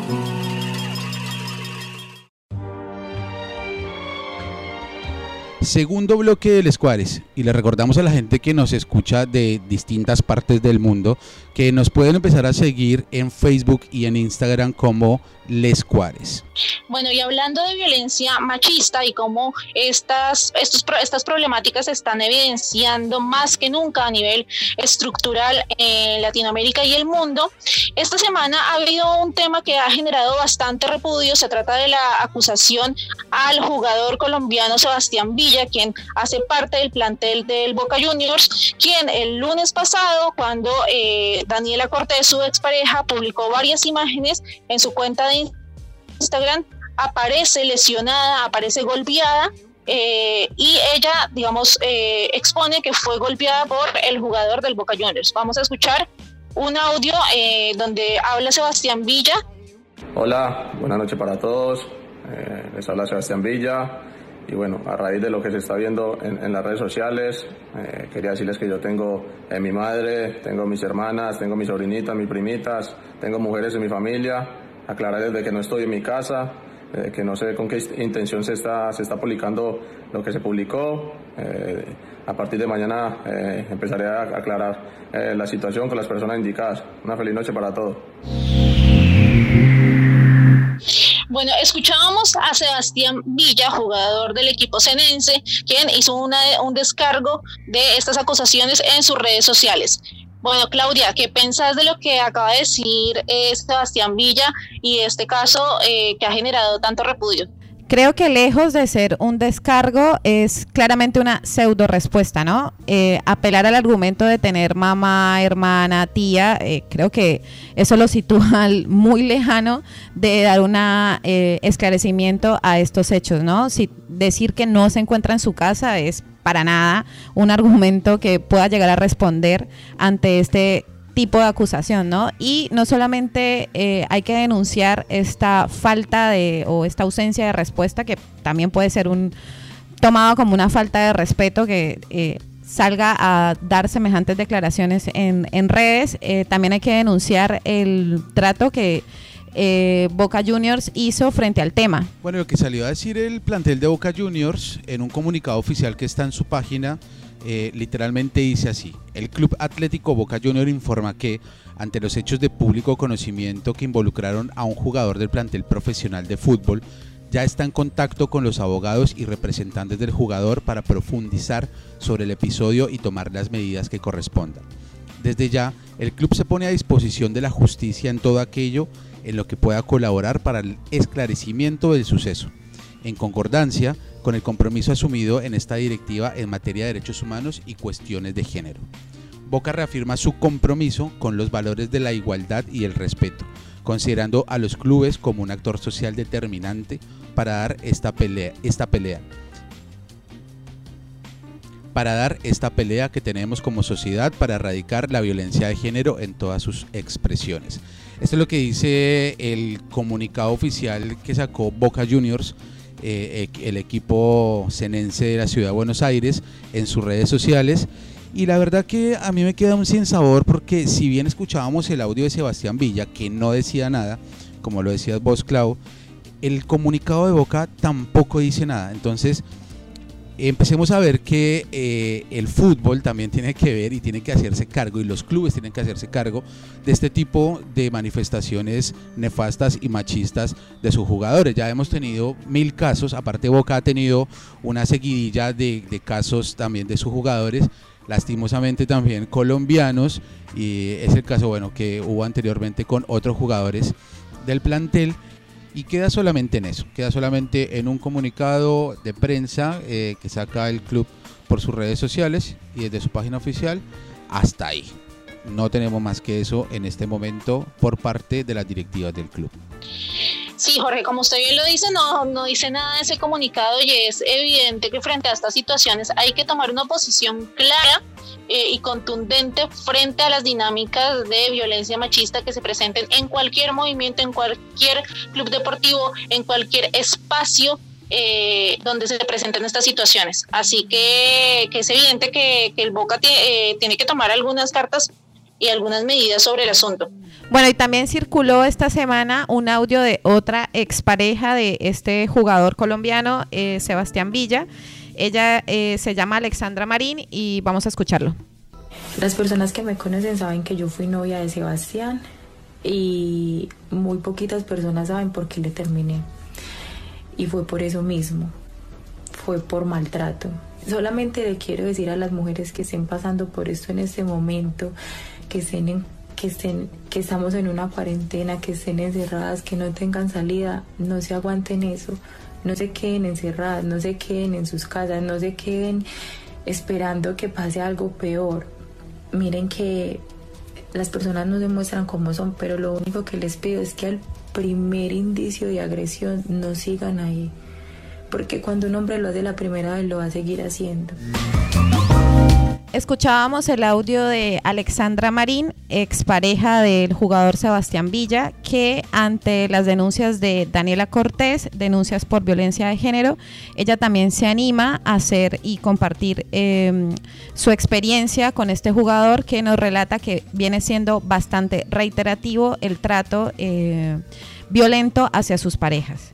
Segundo bloque del Escuares. Y le recordamos a la gente que nos escucha de distintas partes del mundo que nos pueden empezar a seguir en Facebook y en Instagram como Les Cuares. Bueno, y hablando de violencia machista y cómo estas, estos, estas problemáticas se están evidenciando más que nunca a nivel estructural en Latinoamérica y el mundo, esta semana ha habido un tema que ha generado bastante repudio. Se trata de la acusación al jugador colombiano Sebastián Villa, quien hace parte del plantel del Boca Juniors, quien el lunes pasado, cuando eh, Daniela Cortés, su expareja, publicó varias imágenes en su cuenta de Instagram, aparece lesionada, aparece golpeada eh, y ella, digamos, eh, expone que fue golpeada por el jugador del Boca Juniors. Vamos a escuchar un audio eh, donde habla Sebastián Villa. Hola, buenas noches para todos. les habla Sebastián Villa. Y bueno, a raíz de lo que se está viendo en, las redes sociales, eh, quería decirles que yo tengo eh, mi madre, tengo mis hermanas, tengo mis sobrinitas, mis primitas, tengo mujeres en mi familia. Aclararles de que no estoy en mi casa, eh, que no sé con qué intención se está, se está publicando lo que se publicó. a partir de mañana empezaré a aclarar la situación con las personas indicadas. Una feliz noche para todos. Bueno, escuchábamos a Sebastián Villa, jugador del equipo senense, quien hizo un descargo de estas acusaciones en sus redes sociales. Bueno, Claudia, ¿qué pensás de lo que acaba de decir eh, Sebastián Villa y este caso eh, que ha generado tanto repudio? Creo que lejos de ser un descargo es claramente una pseudo respuesta, ¿no? Eh, apelar al argumento de tener mamá, hermana, tía, eh, creo que eso lo sitúa muy lejano de dar un eh, esclarecimiento a estos hechos, ¿no? Si decir que no se encuentra en su casa es para nada un argumento que pueda llegar a responder ante este tipo de acusación, ¿no? Y no solamente eh, hay que denunciar esta falta de o esta ausencia de respuesta, que también puede ser un tomado como una falta de respeto que eh, salga a dar semejantes declaraciones en, en redes, eh, también hay que denunciar el trato que Boca Juniors hizo frente al tema. Bueno, lo que salió a decir el plantel de Boca Juniors en un comunicado oficial que está en su página eh, literalmente dice así, el Club Atlético Boca Junior informa que, ante los hechos de público conocimiento que involucraron a un jugador del plantel profesional de fútbol, ya está en contacto con los abogados y representantes del jugador para profundizar sobre el episodio y tomar las medidas que correspondan. Desde ya, el club se pone a disposición de la justicia en todo aquello en lo que pueda colaborar para el esclarecimiento del suceso. En concordancia, con el compromiso asumido en esta directiva en materia de derechos humanos y cuestiones de género. Boca reafirma su compromiso con los valores de la igualdad y el respeto, considerando a los clubes como un actor social determinante para dar esta pelea. Esta pelea. para dar esta pelea que tenemos como sociedad para erradicar la violencia de género en todas sus expresiones. Esto es lo que dice el comunicado oficial que sacó Boca Juniors, eh, el equipo senense de la ciudad de Buenos Aires, en sus redes sociales. Y la verdad que a mí me queda un sin sabor porque si bien escuchábamos el audio de Sebastián Villa, que no decía nada, como lo decías vos, Clau, el comunicado de Boca tampoco dice nada. Entonces, empecemos a ver que eh, el fútbol también tiene que ver y tiene que hacerse cargo y los clubes tienen que hacerse cargo de este tipo de manifestaciones nefastas y machistas de sus jugadores. Ya hemos tenido mil casos, aparte Boca ha tenido una seguidilla de, de casos también de sus jugadores, lastimosamente también colombianos y es el caso bueno que hubo anteriormente con otros jugadores del plantel y queda solamente en eso, queda solamente en un comunicado de prensa eh, que saca el club por sus redes sociales y desde su página oficial hasta ahí. No tenemos más que eso en este momento por parte de las directivas del club. Sí, Jorge, como usted bien lo dice, no, no dice nada de ese comunicado y es evidente que frente a estas situaciones hay que tomar una posición clara eh, y contundente frente a las dinámicas de violencia machista que se presenten en cualquier movimiento, en cualquier club deportivo, en cualquier espacio eh, donde se presenten estas situaciones. Así que, es evidente que, el Boca eh, tiene que tomar algunas cartas y algunas medidas sobre el asunto. Bueno, y también circuló esta semana un audio de otra expareja de este jugador colombiano, Sebastián Villa, ella eh, se llama Alexandra Marín y vamos a escucharlo. Las personas que me conocen saben que yo fui novia de Sebastián y muy poquitas personas saben por qué le terminé. Y fue por eso mismo, fue por maltrato. Solamente le quiero decir a las mujeres que estén pasando por esto en este momento, que estén que estén, que estamos en una cuarentena, que estén encerradas, que no tengan salida, no se aguanten eso, no se queden encerradas, no se queden en sus casas, no se queden esperando que pase algo peor. Miren que las personas no se muestran como son, pero lo único que les pido es que al primer indicio de agresión no sigan ahí. Porque cuando un hombre lo hace la primera vez, lo va a seguir haciendo. Escuchábamos el audio de Alexandra Marín, expareja del jugador Sebastián Villa, que ante las denuncias de Daniela Cortés, denuncias por violencia de género, ella también se anima a hacer y compartir em, su experiencia con este jugador que nos relata que viene siendo bastante reiterativo el trato eh, violento hacia sus parejas.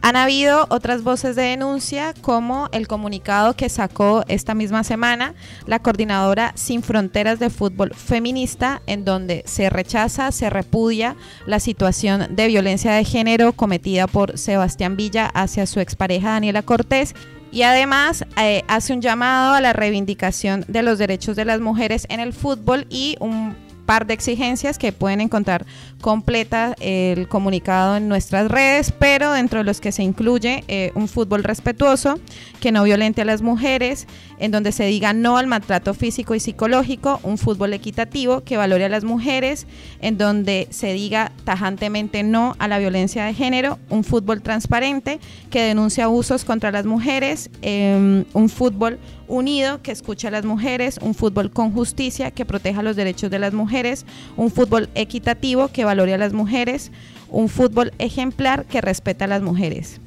Han habido otras voces de denuncia, como el comunicado que sacó esta misma semana la coordinadora Sin Fronteras de Fútbol Feminista, en donde se rechaza, se repudia la situación de violencia de género cometida por Sebastián Villa hacia su expareja Daniela Cortés. Y además eh, hace un llamado a la reivindicación de los derechos de las mujeres en el fútbol y un par de exigencias que pueden encontrar completa el comunicado en nuestras redes, pero dentro de los que se incluye eh, un fútbol respetuoso, que no violente a las mujeres, en donde se diga no al maltrato físico y psicológico, un fútbol equitativo que valore a las mujeres, en donde se diga tajantemente no a la violencia de género, un fútbol transparente que denuncie abusos contra las mujeres, em, un fútbol unido que escucha a las mujeres, un fútbol con justicia que proteja los derechos de las mujeres, un fútbol equitativo que valore a las mujeres, un fútbol ejemplar que respeta a las mujeres.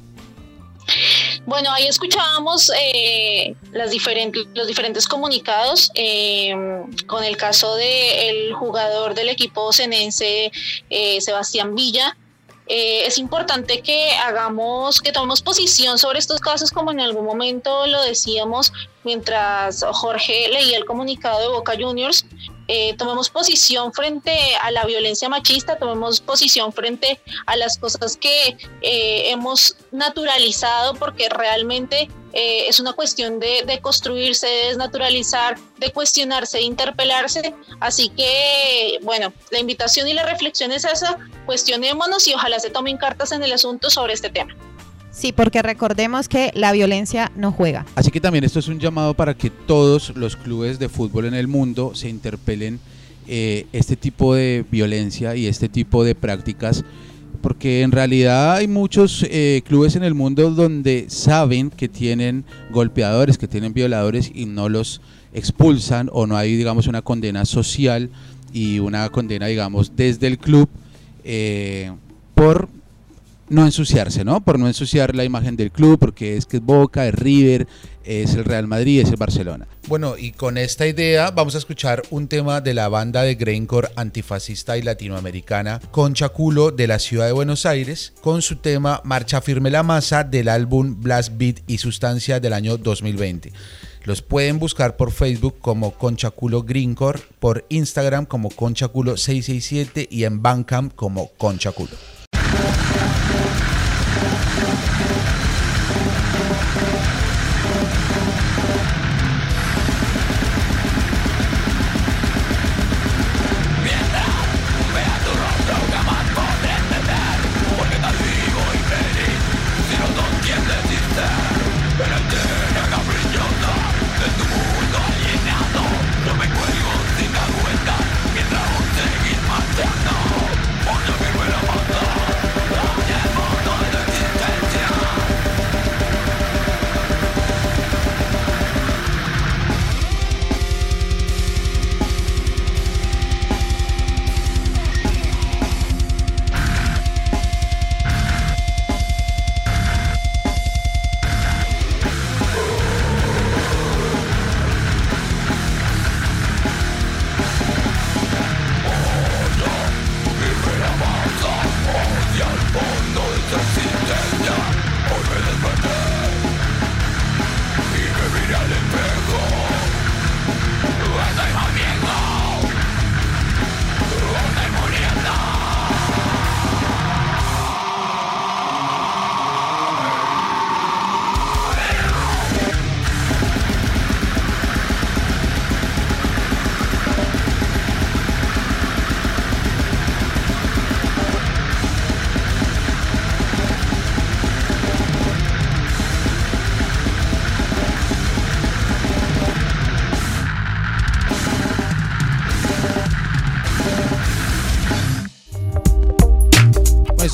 Bueno, ahí escuchábamos eh, los diferentes comunicados eh, con el caso del jugador del equipo senense eh, Sebastián Villa, es importante que hagamos, que tomemos posición sobre estos casos, como en algún momento lo decíamos mientras Jorge leía el comunicado de Boca Juniors. Eh, tomemos posición frente a la violencia machista, tomemos posición frente a las cosas que eh, hemos naturalizado, porque realmente eh, es una cuestión de, de, construirse, de desnaturalizar, de cuestionarse, de interpelarse. Así que, bueno, la invitación y la reflexión es esa, cuestionémonos y ojalá se tomen cartas en el asunto sobre este tema. Sí, porque recordemos que la violencia no juega. Así que también esto es un llamado para que todos los clubes de fútbol en el mundo se interpelen eh, este tipo de violencia y este tipo de prácticas porque en realidad hay muchos eh, clubes en el mundo donde saben que tienen golpeadores, que tienen violadores y no los expulsan o no hay, digamos, una condena social y una condena, digamos, desde el club eh, por no ensuciarse, ¿no? Por no ensuciar la imagen del club, porque es que es Boca, es River, es el Real Madrid, es el Barcelona. Bueno, y con esta idea vamos a escuchar un tema de la banda de Greencore antifascista y latinoamericana Concha Culo de la ciudad de Buenos Aires, con su tema Marcha Firme la Masa del álbum Blast Beat y Sustancia del año 2020. Los pueden buscar por Facebook como Conchaculo Greencore, por Instagram como Conchaculo667 y en Bandcamp como Conchaculo.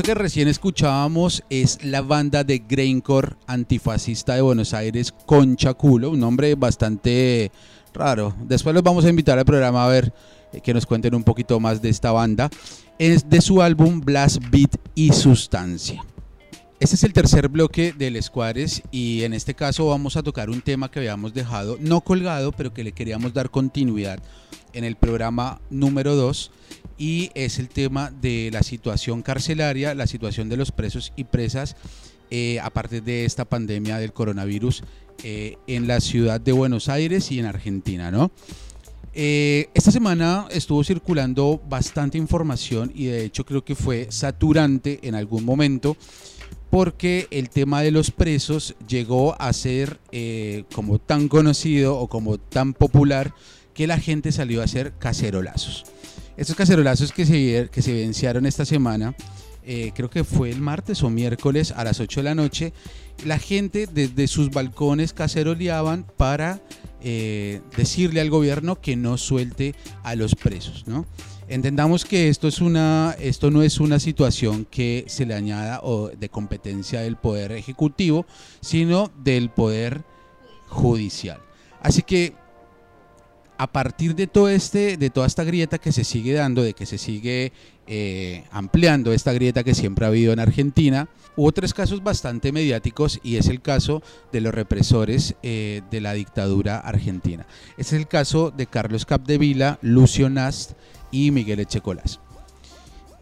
Que recién escuchábamos es la banda de Graincore antifascista de Buenos Aires, Concha Culo, un nombre bastante raro. Después los vamos a invitar al programa a ver eh, que nos cuenten un poquito más de esta banda. Es de su álbum Blast Beat y Sustancia. Este es el tercer bloque del Escuadres y en este caso vamos a tocar un tema que habíamos dejado no colgado, pero que le queríamos dar continuidad en el programa número 2 y es el tema de la situación carcelaria, la situación de los presos y presas eh, a partir de esta pandemia del coronavirus eh, en la ciudad de Buenos Aires y en Argentina, ¿no? Eh, esta semana estuvo circulando bastante información y de hecho creo que fue saturante en algún momento porque el tema de los presos llegó a ser como tan conocido o como tan popular que la gente salió a hacer cacerolazos. Estos cacerolazos que se, que evidenciaron esta semana, eh, creo que fue el martes o miércoles a las 8 de la noche, la gente desde sus balcones caceroleaban para eh, decirle al gobierno que no suelte a los presos, ¿no? Entendamos que esto, es una, esto no es una situación que se le añada de competencia del poder ejecutivo, sino del poder judicial. Así que a partir de todo este, de toda esta grieta que se sigue dando, de que se sigue eh, ampliando esta grieta que siempre ha habido en Argentina, hubo tres casos bastante mediáticos y es el caso de los represores eh, de la dictadura argentina. es el caso de Carlos Capdevila, Lucio Nast y Miguel Echecolás.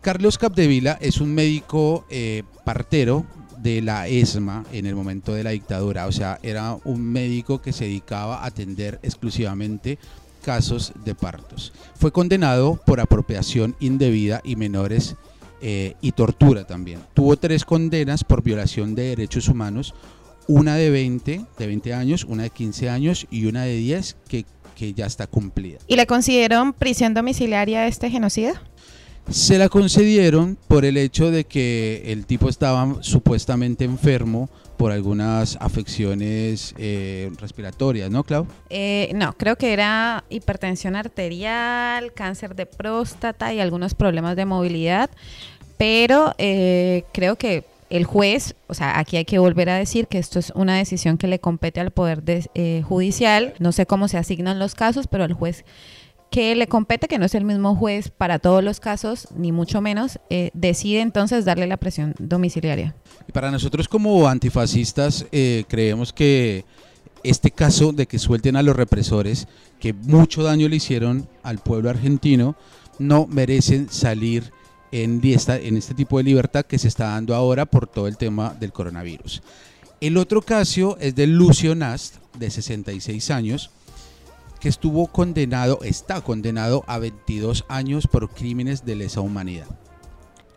Carlos Capdevila es un médico eh, partero de la ESMA en el momento de la dictadura, o sea, era un médico que se dedicaba a atender exclusivamente casos de partos. Fue condenado por apropiación indebida y menores eh, y tortura también. Tuvo tres condenas por violación de derechos humanos, una de 20, de 20 años, una de 15 años y una de 10 que, que ya está cumplida. ¿Y le concedieron prisión domiciliaria este genocida? Se la concedieron por el hecho de que el tipo estaba supuestamente enfermo por algunas afecciones eh, respiratorias, ¿no, Clau? Eh, no, creo que era hipertensión arterial, cáncer de próstata y algunos problemas de movilidad, pero eh, creo que el juez, o sea, aquí hay que volver a decir que esto es una decisión que le compete al Poder eh, Judicial, no sé cómo se asignan los casos, pero el juez que le compete, que no es el mismo juez para todos los casos, ni mucho menos, eh, decide entonces darle la presión domiciliaria. Para nosotros como antifascistas eh, creemos que este caso de que suelten a los represores, que mucho daño le hicieron al pueblo argentino, no merecen salir en, en este tipo de libertad que se está dando ahora por todo el tema del coronavirus. El otro caso es de Lucio Nast, de 66 años, que estuvo condenado, está condenado a 22 años por crímenes de lesa humanidad.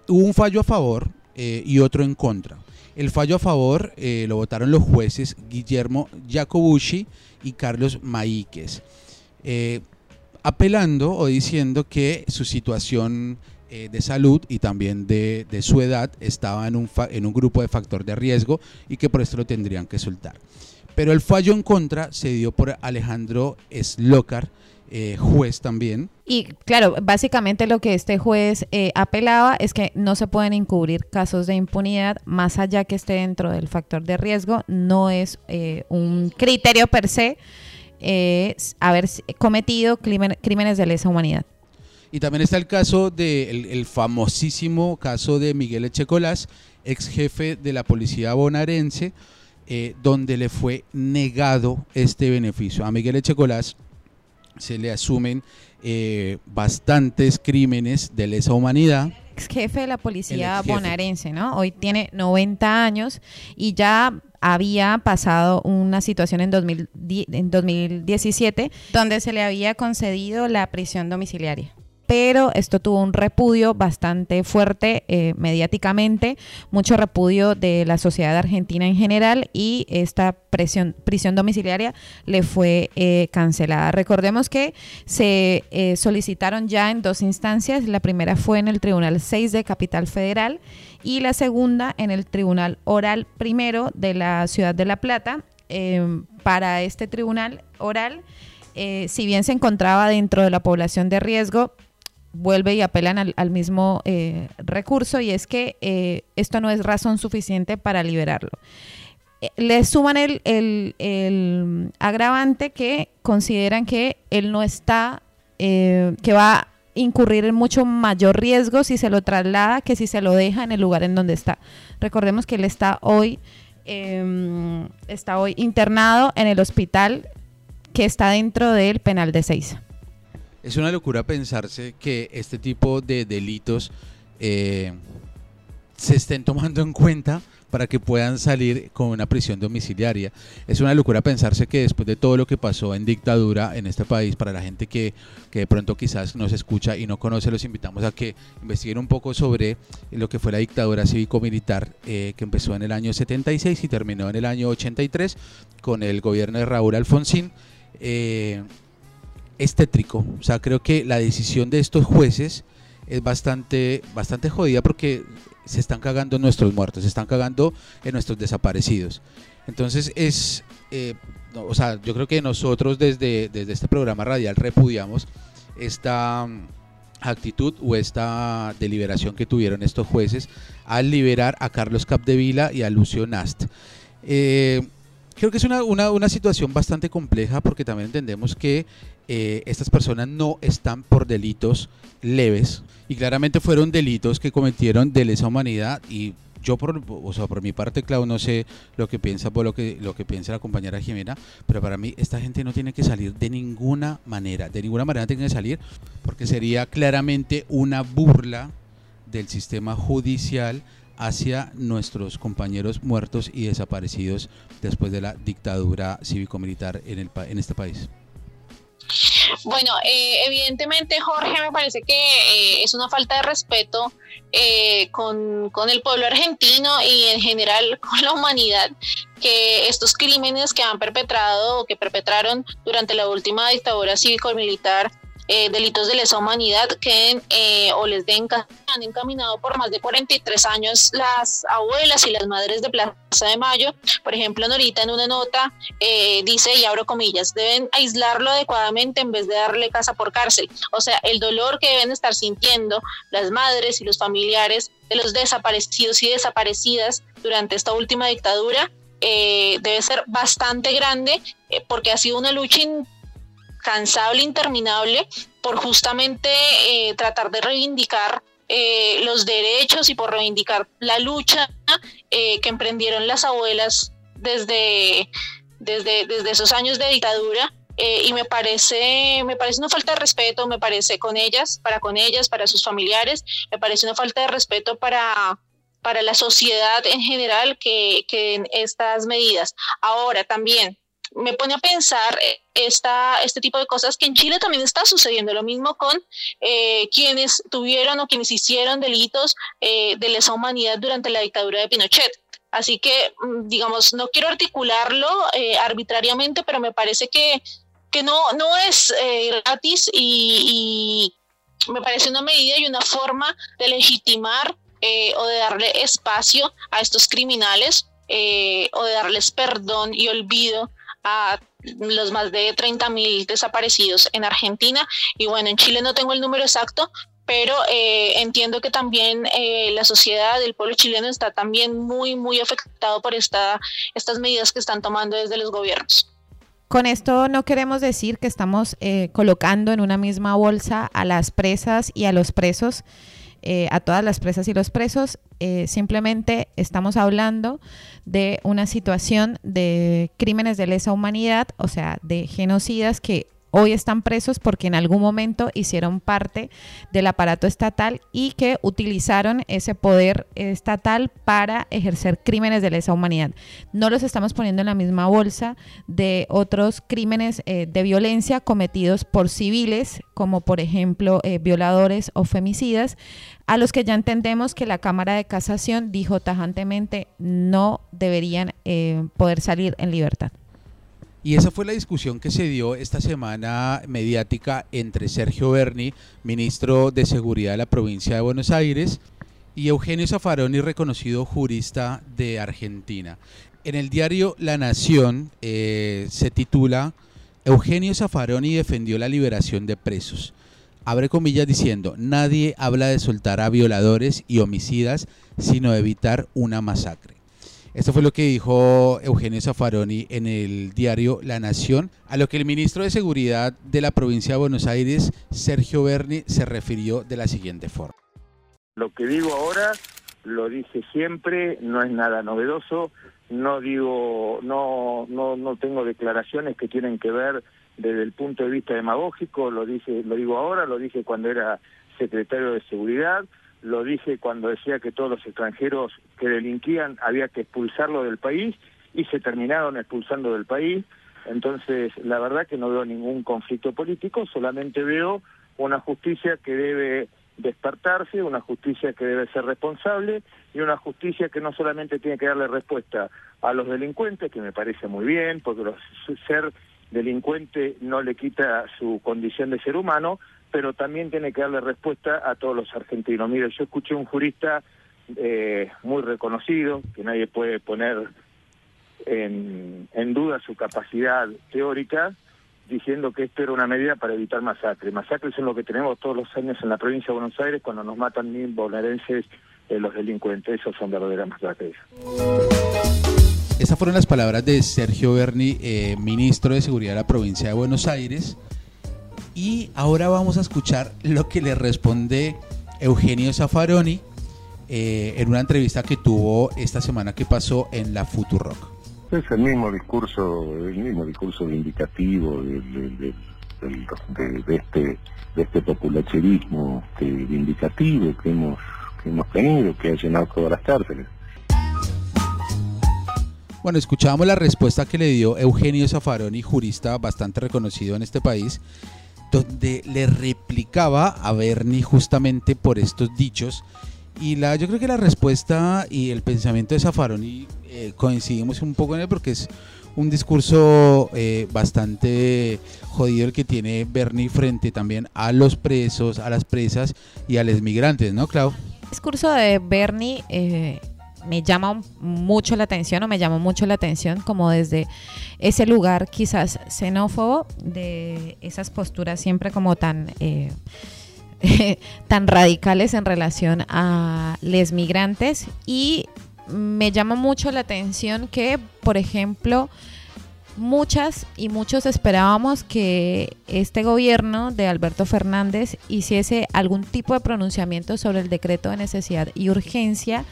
Hubo un fallo a favor eh, y otro en contra. El fallo a favor eh, lo votaron los jueces Guillermo Jacobucci y Carlos Maíquez, eh, apelando o diciendo que su situación de salud y también de, su edad estaba en un, en un grupo de factor de riesgo y que por esto lo tendrían que soltar. Pero el fallo en contra se dio por Alejandro Slocar, eh, juez también. Y claro, básicamente lo que este juez eh, apelaba es que no se pueden encubrir casos de impunidad más allá que esté dentro del factor de riesgo. No es eh, un criterio per se haber cometido crímenes de lesa humanidad. Y también está el caso del el famosísimo caso de Miguel Echecolás, ex jefe de la policía bonaerense, eh, donde le fue negado este beneficio. A Miguel Echecolás se le asumen eh, bastantes crímenes de lesa humanidad. Ex jefe de la policía bonaerense, ¿no? Hoy tiene 90 años y ya había pasado una situación en, en 2017 donde se le había concedido la prisión domiciliaria pero esto tuvo un repudio bastante fuerte eh, mediáticamente, mucho repudio de la sociedad argentina en general y esta presión, prisión domiciliaria le fue eh, cancelada. Recordemos que se eh, solicitaron ya en dos instancias, la primera fue en el Tribunal 6 de Capital Federal y la segunda en el Tribunal Oral Primero de la Ciudad de La Plata. para este tribunal oral, si bien se encontraba dentro de la población de riesgo, vuelve y apelan al, mismo eh, recurso y es que eh, esto no es razón suficiente para liberarlo. Eh, le suman el, el, agravante que consideran que él no está, que va a incurrir en mucho mayor riesgo si se lo traslada que si se lo deja en el lugar en donde está. Recordemos que él está hoy, em, está hoy internado en el hospital que está dentro del penal de Seiza. Es una locura pensarse que este tipo de delitos eh, se estén tomando en cuenta para que puedan salir con una prisión domiciliaria. Es una locura pensarse que después de todo lo que pasó en dictadura en este país, para la gente que, de pronto quizás nos escucha y no conoce, los invitamos a que investiguen un poco sobre lo que fue la dictadura cívico-militar eh, que empezó en el año 76 y terminó en el año 83 con el gobierno de Raúl Alfonsín. Eh, es tétrico. O sea, creo que la decisión de estos jueces es bastante, bastante jodida porque se están cagando en nuestros muertos, se están cagando en nuestros desaparecidos. Entonces es, eh, o sea, yo creo que nosotros desde, desde este programa radial repudiamos esta mm, actitud o esta deliberación que tuvieron estos jueces al liberar a Carlos Capdevila y a Lucio Nast. Eh, creo que es una, una, una, situación bastante compleja porque también entendemos que eh, estas personas no están por delitos leves y claramente fueron delitos que cometieron de lesa humanidad y yo por, o sea, por mi parte, Clau, no sé lo que piensa por lo que, lo que piensa la compañera Jimena, pero para mí esta gente no tiene que salir de ninguna manera, de ninguna manera tiene que salir, porque sería claramente una burla del sistema judicial hacia nuestros compañeros muertos y desaparecidos después de la dictadura cívico-militar en, el, en este país. Bueno, eh, evidentemente, Jorge, me parece que eh, es una falta de respeto eh, con, con, el pueblo argentino y en general con la humanidad que estos crímenes que han perpetrado o que perpetraron durante la última dictadura cívico-militar eh, delitos de lesa humanidad queden eh, o les den han encaminado por más de 43 años las abuelas y las madres de Plaza de Mayo. Por ejemplo, Norita en una nota eh, dice, y abro comillas, deben aislarlo adecuadamente en vez de darle casa por cárcel. O sea, el dolor que deben estar sintiendo las madres y los familiares de los desaparecidos y desaparecidas durante esta última dictadura debe ser bastante grande porque ha sido una lucha cansable, interminable, por justamente eh, tratar de reivindicar eh, los derechos y por reivindicar la lucha eh, que emprendieron las abuelas desde, desde, desde esos años de dictadura. y me parece, me parece una falta de respeto, me parece con ellas, para con ellas, para sus familiares, me parece una falta de respeto para, para la sociedad en general que, que estas medidas. Ahora también, me pone a pensar eh, esta, este tipo de cosas que en Chile también está sucediendo. Lo mismo con eh, quienes tuvieron o quienes hicieron delitos eh, de lesa humanidad durante la dictadura de Pinochet. Así que, mm, digamos, no quiero articularlo arbitrariamente, pero me parece que, que no, no es gratis y, y, me parece una medida y una forma de legitimar o de darle espacio a estos criminales o de darles perdón y olvido a los más de 30 mil desaparecidos en Argentina. Y bueno, en Chile no tengo el número exacto, pero eh, entiendo que también eh, la sociedad, el pueblo chileno está también muy, muy afectado por esta, estas medidas que están tomando desde los gobiernos. Con esto no queremos decir que estamos eh, colocando en una misma bolsa a las presas y a los presos. Eh, a todas las presas y los presos. Eh, simplemente estamos hablando de una situación de crímenes de lesa humanidad, o sea, de genocidas que hoy están presos porque en algún momento hicieron parte del aparato estatal y que utilizaron ese poder estatal para ejercer crímenes de lesa humanidad. No los estamos poniendo en la misma bolsa de otros crímenes eh, de violencia cometidos por civiles, como por ejemplo eh, violadores o femicidas, a los que ya entendemos que la Cámara de Casación dijo tajantemente no deberían eh, poder salir en libertad. Y esa fue la discusión que se dio esta semana mediática entre Sergio Berni, ministro de Seguridad de la provincia de Buenos Aires, y Eugenio Zaffaroni, reconocido jurista de Argentina. En el diario La Nación eh, se titula Eugenio Zaffaroni defendió la liberación de presos. Abre comillas diciendo, nadie habla de soltar a violadores y homicidas, sino evitar una masacre. Esto fue lo que dijo Eugenio Zaffaroni en el diario La Nación, a lo que el ministro de Seguridad de la provincia de Buenos Aires, Sergio Berni, se refirió de la siguiente forma. Lo que digo ahora lo dije siempre, no es nada novedoso, no digo, no, no, no tengo declaraciones que tienen que ver desde el punto de vista demagógico, lo dije, lo digo ahora, lo dije cuando era secretario de seguridad, lo dije cuando decía que todos los extranjeros que delinquían había que expulsarlo del país y se terminaron expulsando del país. Entonces, la verdad que no veo ningún conflicto político, solamente veo una justicia que debe despertarse, una justicia que debe ser responsable y una justicia que no solamente tiene que darle respuesta a los delincuentes, que me parece muy bien, porque ser delincuente no le quita su condición de ser humano, pero también tiene que darle respuesta a todos los argentinos. Mire, yo escuché un jurista eh, muy reconocido, que nadie puede poner en, duda su capacidad teórica, diciendo que esto era una medida para evitar masacres. Masacres son lo que tenemos todos los años en la provincia de Buenos Aires cuando nos matan mil bonaerenses eh, los delincuentes. Esos son verdaderas masacres. Esas fueron las palabras de Sergio Berni, eh, ministro de Seguridad de la provincia de Buenos Aires. Y ahora vamos a escuchar lo que le responde Eugenio Zaffaroni eh, en una entrevista que tuvo esta semana que pasó en la Futurock. Es el mismo discurso, el mismo discurso vindicativo de, este de este populacherismo este, vindicativo que hemos, que hemos tenido, que ha llenado todas las cárceles. Bueno, escuchábamos la respuesta que le dio Eugenio Zaffaroni, jurista bastante reconocido en este país, donde le replicaba a Bernie justamente por estos dichos Y la, yo creo que la respuesta y el pensamiento de Zaffaroni eh, coincidimos un poco en él porque es un discurso eh, bastante jodido el que tiene Bernie frente también a los presos, a las presas y a los migrantes, ¿no, Clau? El discurso de Bernie eh, me llama mucho la atención o me llamó mucho la atención como desde ese lugar quizás xenófobo de esas posturas siempre como tan... Eh, tan radicales en relación a los migrantes. Y me llama mucho la atención que, por ejemplo, muchas y muchos esperábamos que este gobierno de Alberto Fernández hiciese algún tipo de pronunciamiento sobre el decreto de necesidad y urgencia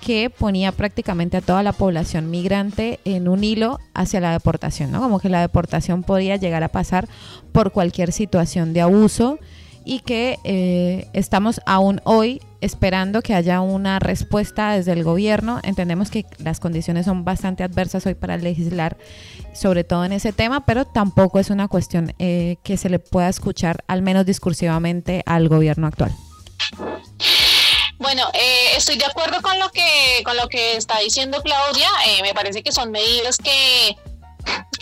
que ponía prácticamente a toda la población migrante en un hilo hacia la deportación, ¿no? Como que la deportación podía llegar a pasar por cualquier situación de abuso y que eh, estamos aún hoy esperando que haya una respuesta desde el gobierno. Entendemos que las condiciones son bastante adversas hoy para legislar, sobre todo en ese tema, pero tampoco es una cuestión eh, que se le pueda escuchar, al menos discursivamente, al gobierno actual. Bueno, eh, estoy de acuerdo con lo que con lo que está diciendo Claudia. me parece que son medidas que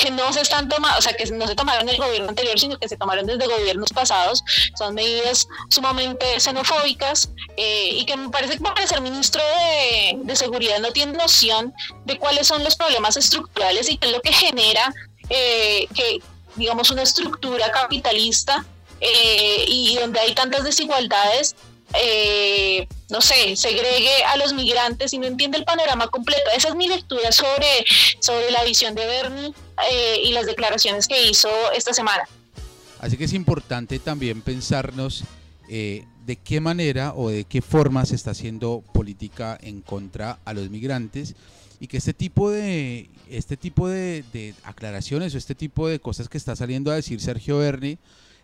que no se están tomando, o sea, que no se tomaron en el gobierno anterior, sino que se tomaron desde gobiernos pasados, son medidas sumamente xenofóbicas eh, y que me parece que para ser ministro de, de, Seguridad no tiene noción de cuáles son los problemas estructurales y qué es lo que genera eh, que, digamos, una estructura capitalista eh, y donde hay tantas desigualdades eh, no sé, segregue a los migrantes y no entiende el panorama completo. Esa es mi lectura sobre, sobre la visión de Bernie eh, y las declaraciones que hizo esta semana. Así que es importante también pensarnos eh, de qué manera o de qué forma se está haciendo política en contra a los migrantes y que este tipo de este tipo de, aclaraciones o este tipo de cosas que está saliendo a decir Sergio Berni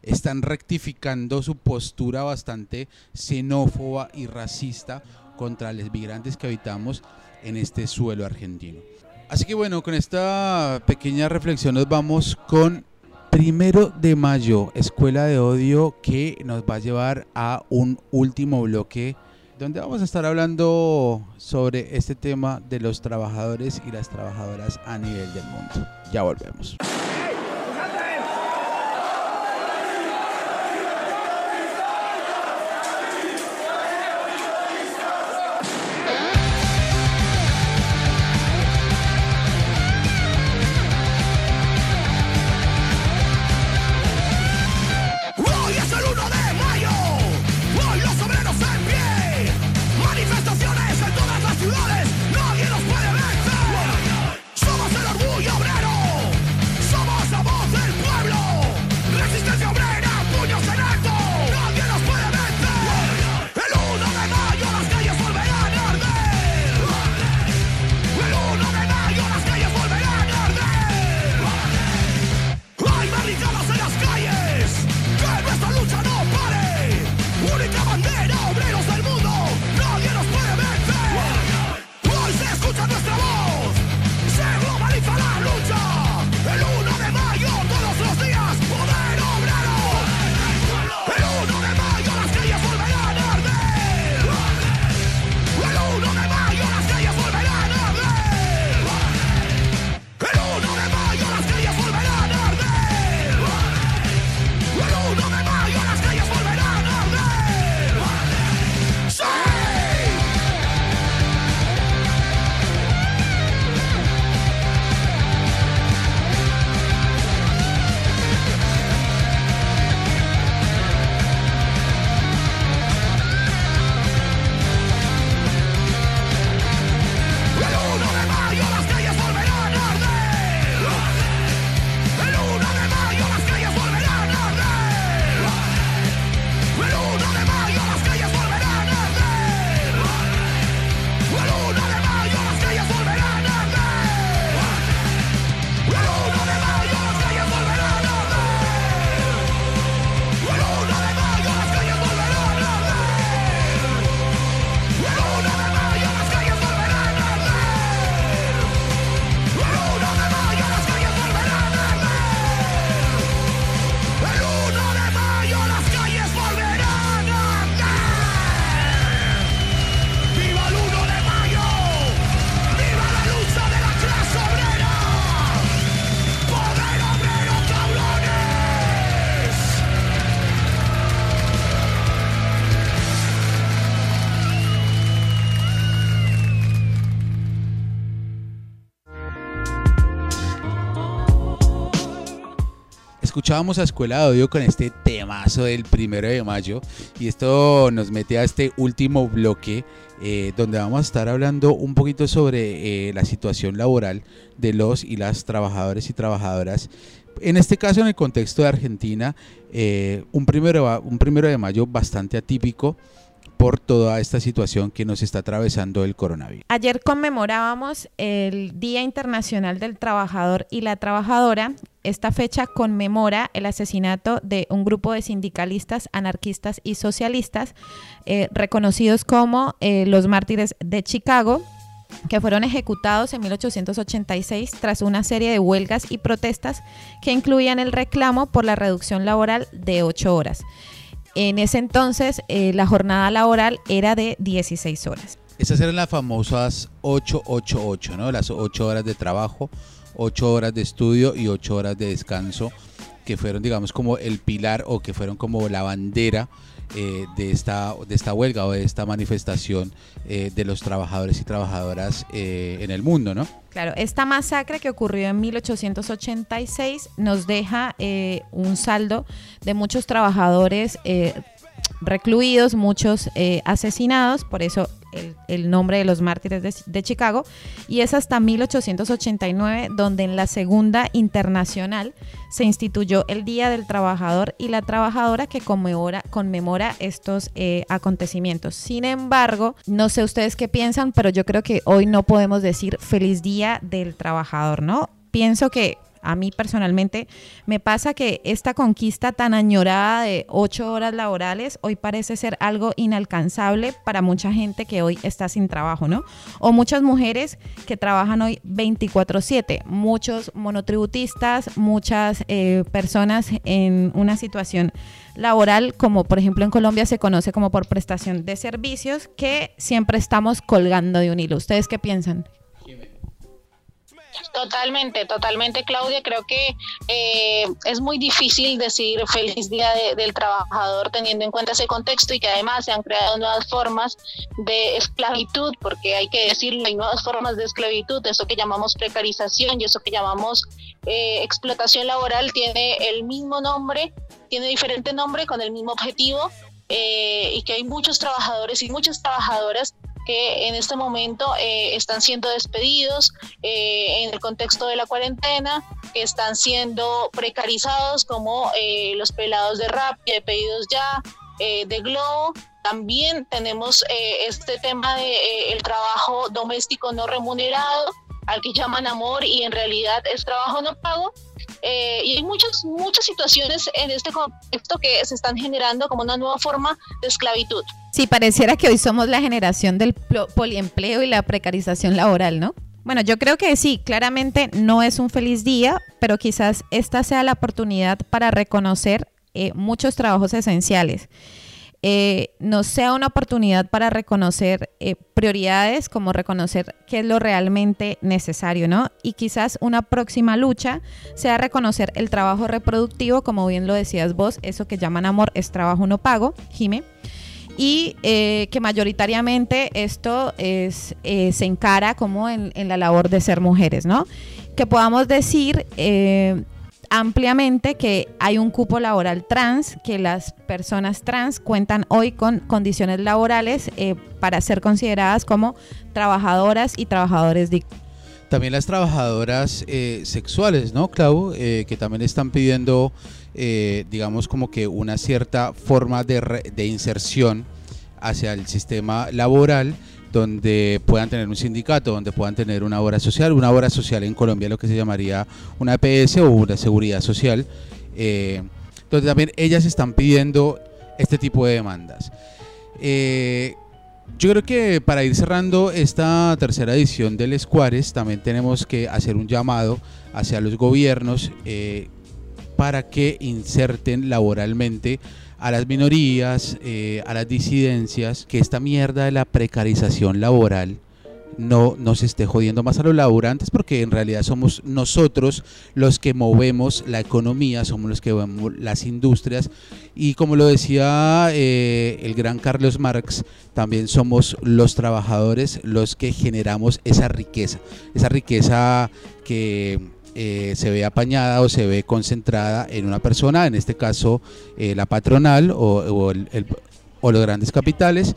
están rectificando su postura bastante xenófoba y racista contra los migrantes que habitamos en este suelo argentino. Así que bueno, con esta pequeña reflexión nos vamos con primero de mayo, Escuela de Odio, que nos va a llevar a un último bloque donde vamos a estar hablando sobre este tema de los trabajadores y las trabajadoras a nivel del mundo. Ya volvemos. Escuchábamos a Escuela de Odio con este temazo del primero de mayo y esto nos mete a este último bloque eh, donde vamos a estar hablando un poquito sobre eh, la situación laboral de los y las trabajadores y trabajadoras. En este caso, en el contexto de Argentina, eh, un, primero, un primero de mayo bastante atípico por toda esta situación que nos está atravesando el coronavirus. Ayer conmemorábamos el Día Internacional del Trabajador y la Trabajadora. Esta fecha conmemora el asesinato de un grupo de sindicalistas, anarquistas y socialistas eh, reconocidos como eh, los mártires de Chicago, que fueron ejecutados en 1886 tras una serie de huelgas y protestas que incluían el reclamo por la reducción laboral de ocho horas. En ese entonces eh, la jornada laboral era de 16 horas. Esas eran las famosas 888, ¿no? Las 8 horas de trabajo, 8 horas de estudio y 8 horas de descanso, que fueron, digamos, como el pilar o que fueron como la bandera eh, de, esta, de esta huelga o de esta manifestación eh, de los trabajadores y trabajadoras eh, en el mundo, ¿no? Claro, esta masacre que ocurrió en 1886 nos deja un saldo de muchos trabajadores recluidos, muchos asesinados, por eso el, nombre de los mártires de, Chicago, y es hasta 1889 donde en la Segunda Internacional se instituyó el Día del Trabajador y la Trabajadora que conmemora, conmemora estos eh, acontecimientos. Sin embargo, no sé ustedes qué piensan, pero yo creo que hoy no podemos decir feliz Día del Trabajador, ¿no? Pienso que a mí personalmente me pasa que esta conquista tan añorada de ocho horas laborales hoy parece ser algo inalcanzable para mucha gente que hoy está sin trabajo, ¿no? O muchas mujeres que trabajan hoy 24/7, muchos monotributistas, muchas eh, personas en una situación laboral, como por ejemplo en Colombia se conoce como por prestación de servicios, que siempre estamos colgando de un hilo. ¿Ustedes qué piensan? Totalmente, totalmente, Claudia. Creo que eh, es muy difícil decir feliz día del trabajador teniendo en cuenta ese contexto y que además se han creado nuevas formas de esclavitud, porque hay que decirlo, hay nuevas formas de esclavitud, eso que llamamos precarización y eso que llamamos eh, explotación laboral tiene el mismo nombre, tiene diferente nombre con el mismo objetivo. Eh, y que hay muchos trabajadores y muchas trabajadoras que en este momento eh, están siendo despedidos eh, en el contexto de la cuarentena, están siendo precarizados como eh, los pelados de rap, de pedidos ya, de Globo. También tenemos este tema de el trabajo doméstico no remunerado, al que llaman amor y en realidad es trabajo no pago. Eh, y hay muchas, muchas situaciones en este contexto que se están generando como una nueva forma de esclavitud. Sí, pareciera que hoy somos la generación del poliempleo y la precarización laboral, ¿no? Bueno, yo creo que sí, claramente no es un feliz día, pero quizás esta sea la oportunidad para reconocer eh, muchos trabajos esenciales. Eh, no sea una oportunidad para reconocer eh, prioridades, como reconocer qué es lo realmente necesario, ¿no? Y quizás una próxima lucha sea reconocer el trabajo reproductivo, como bien lo decías vos, eso que llaman amor es trabajo no pago, Jime y eh, que mayoritariamente esto es, se encara como en, la labor de ser mujeres, ¿no? Que podamos decir ampliamente que hay un cupo laboral trans, que las personas trans cuentan hoy con condiciones laborales eh, para ser consideradas como trabajadoras y trabajadores dignos. También las trabajadoras eh, sexuales, ¿no, Clau? Eh, que también están pidiendo, digamos, como que una cierta forma de, de inserción hacia el sistema laboral donde puedan tener un sindicato, donde puedan tener una obra social, una obra social en Colombia lo que se llamaría una EPS o una seguridad social, eh, donde también ellas están pidiendo este tipo de demandas. Eh, yo creo que para ir cerrando esta tercera edición del Escuares, también tenemos que hacer un llamado hacia los gobiernos eh, para que inserten laboralmente a las minorías, eh, a las disidencias, que esta mierda de la precarización laboral no nos esté jodiendo más a los laburantes porque en realidad somos nosotros los que movemos la economía, somos los que movemos las industrias. Y como lo decía eh, el gran Carlos Marx, también somos los trabajadores los que generamos esa riqueza, esa riqueza que eh, se ve apañada o se ve concentrada en una persona, en este caso eh, la patronal o, los grandes capitales.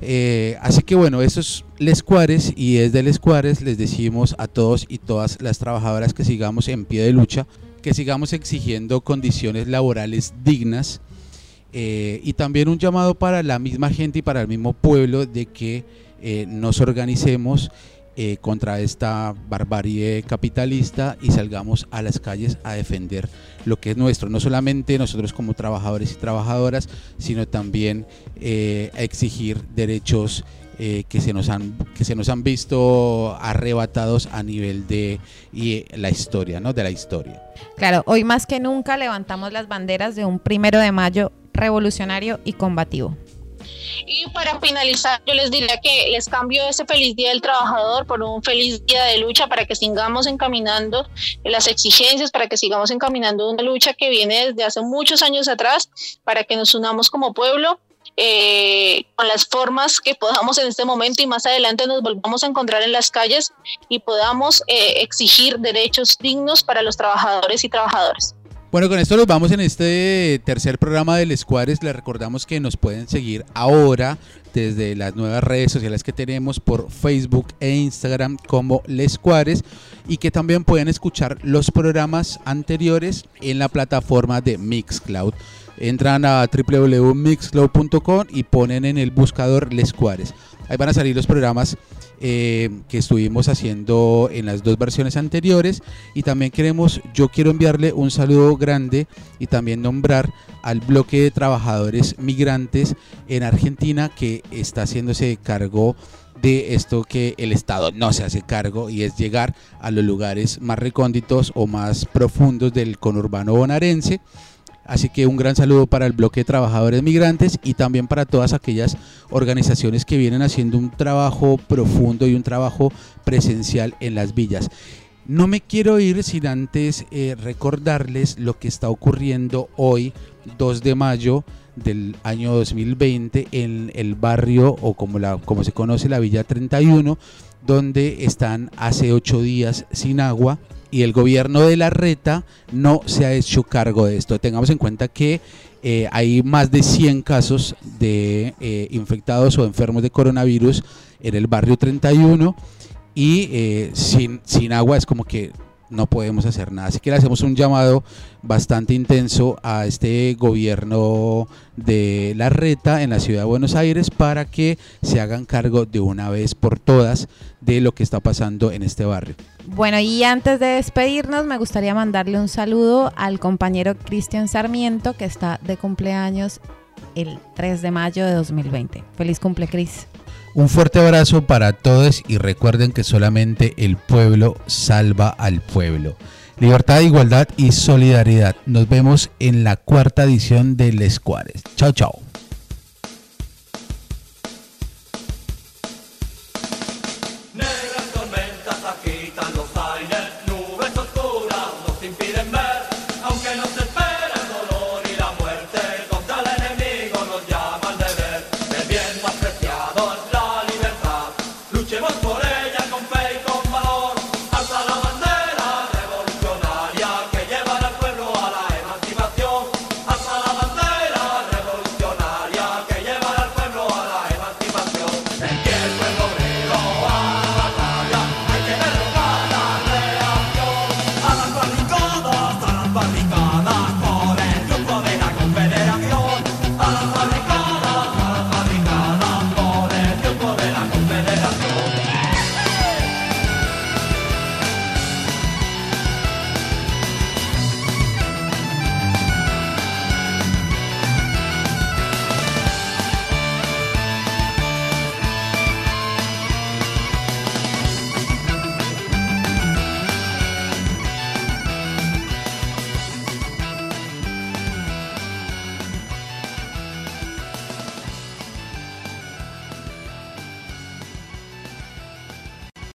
Eh, así que bueno, eso es Les Cuares y desde Les Cuares les decimos a todos y todas las trabajadoras que sigamos en pie de lucha, que sigamos exigiendo condiciones laborales dignas y también un llamado para la misma gente y para el mismo pueblo de que nos organicemos eh, contra esta barbarie capitalista y salgamos a las calles a defender lo que es nuestro, no solamente nosotros como trabajadores y trabajadoras, sino también eh, a exigir derechos eh, que, se nos han, que se nos han visto arrebatados a nivel de y la historia, ¿no? de la historia. Claro, hoy más que nunca levantamos las banderas de un primero de mayo revolucionario y combativo. Y para finalizar, yo les diría que les cambio ese feliz día del trabajador por un feliz día de lucha para que sigamos encaminando las exigencias, para que sigamos encaminando una lucha que viene desde hace muchos años atrás, para que nos unamos como pueblo. Eh, con las formas que podamos en este momento y más adelante nos volvamos a encontrar en las calles y podamos eh, exigir derechos dignos para los trabajadores y trabajadoras. Bueno, con esto nos vamos en este tercer programa del Escuadres. Les recordamos que nos pueden seguir ahora desde las nuevas redes sociales que tenemos por Facebook e Instagram como Les Cuares y que también pueden escuchar los programas anteriores en la plataforma de Mixcloud. Entran a www.mixcloud.com y ponen en el buscador Les Cuares. Ahí van a salir los programas eh, que estuvimos haciendo en las dos versiones anteriores. Y también queremos, yo quiero enviarle un saludo grande y también nombrar al bloque de trabajadores migrantes en Argentina que está haciéndose cargo de esto que el Estado no se hace cargo y es llegar a los lugares más recónditos o más profundos del conurbano bonaerense Así que un gran saludo para el bloque de trabajadores migrantes y también para todas aquellas organizaciones que vienen haciendo un trabajo profundo y un trabajo presencial en las villas. No me quiero ir sin antes eh, recordarles lo que está ocurriendo hoy, 2 de mayo del año 2020, en el barrio o como, la, como se conoce la Villa 31, donde están hace ocho días sin agua y el gobierno de la reta no se ha hecho cargo de esto. Tengamos en cuenta que eh, hay más de 100 casos de eh, infectados o enfermos de coronavirus en el barrio 31 y eh, sin, sin agua es como que no podemos hacer nada. Así que le hacemos un llamado bastante intenso a este gobierno de la reta en la ciudad de Buenos Aires para que se hagan cargo de una vez por todas de lo que está pasando en este barrio. Bueno, y antes de despedirnos, me gustaría mandarle un saludo al compañero Cristian Sarmiento, que está de cumpleaños el 3 de mayo de 2020. Feliz cumple, Cris. Un fuerte abrazo para todos y recuerden que solamente el pueblo salva al pueblo. Libertad, igualdad y solidaridad. Nos vemos en la cuarta edición de Les Cuares. Chao, chao.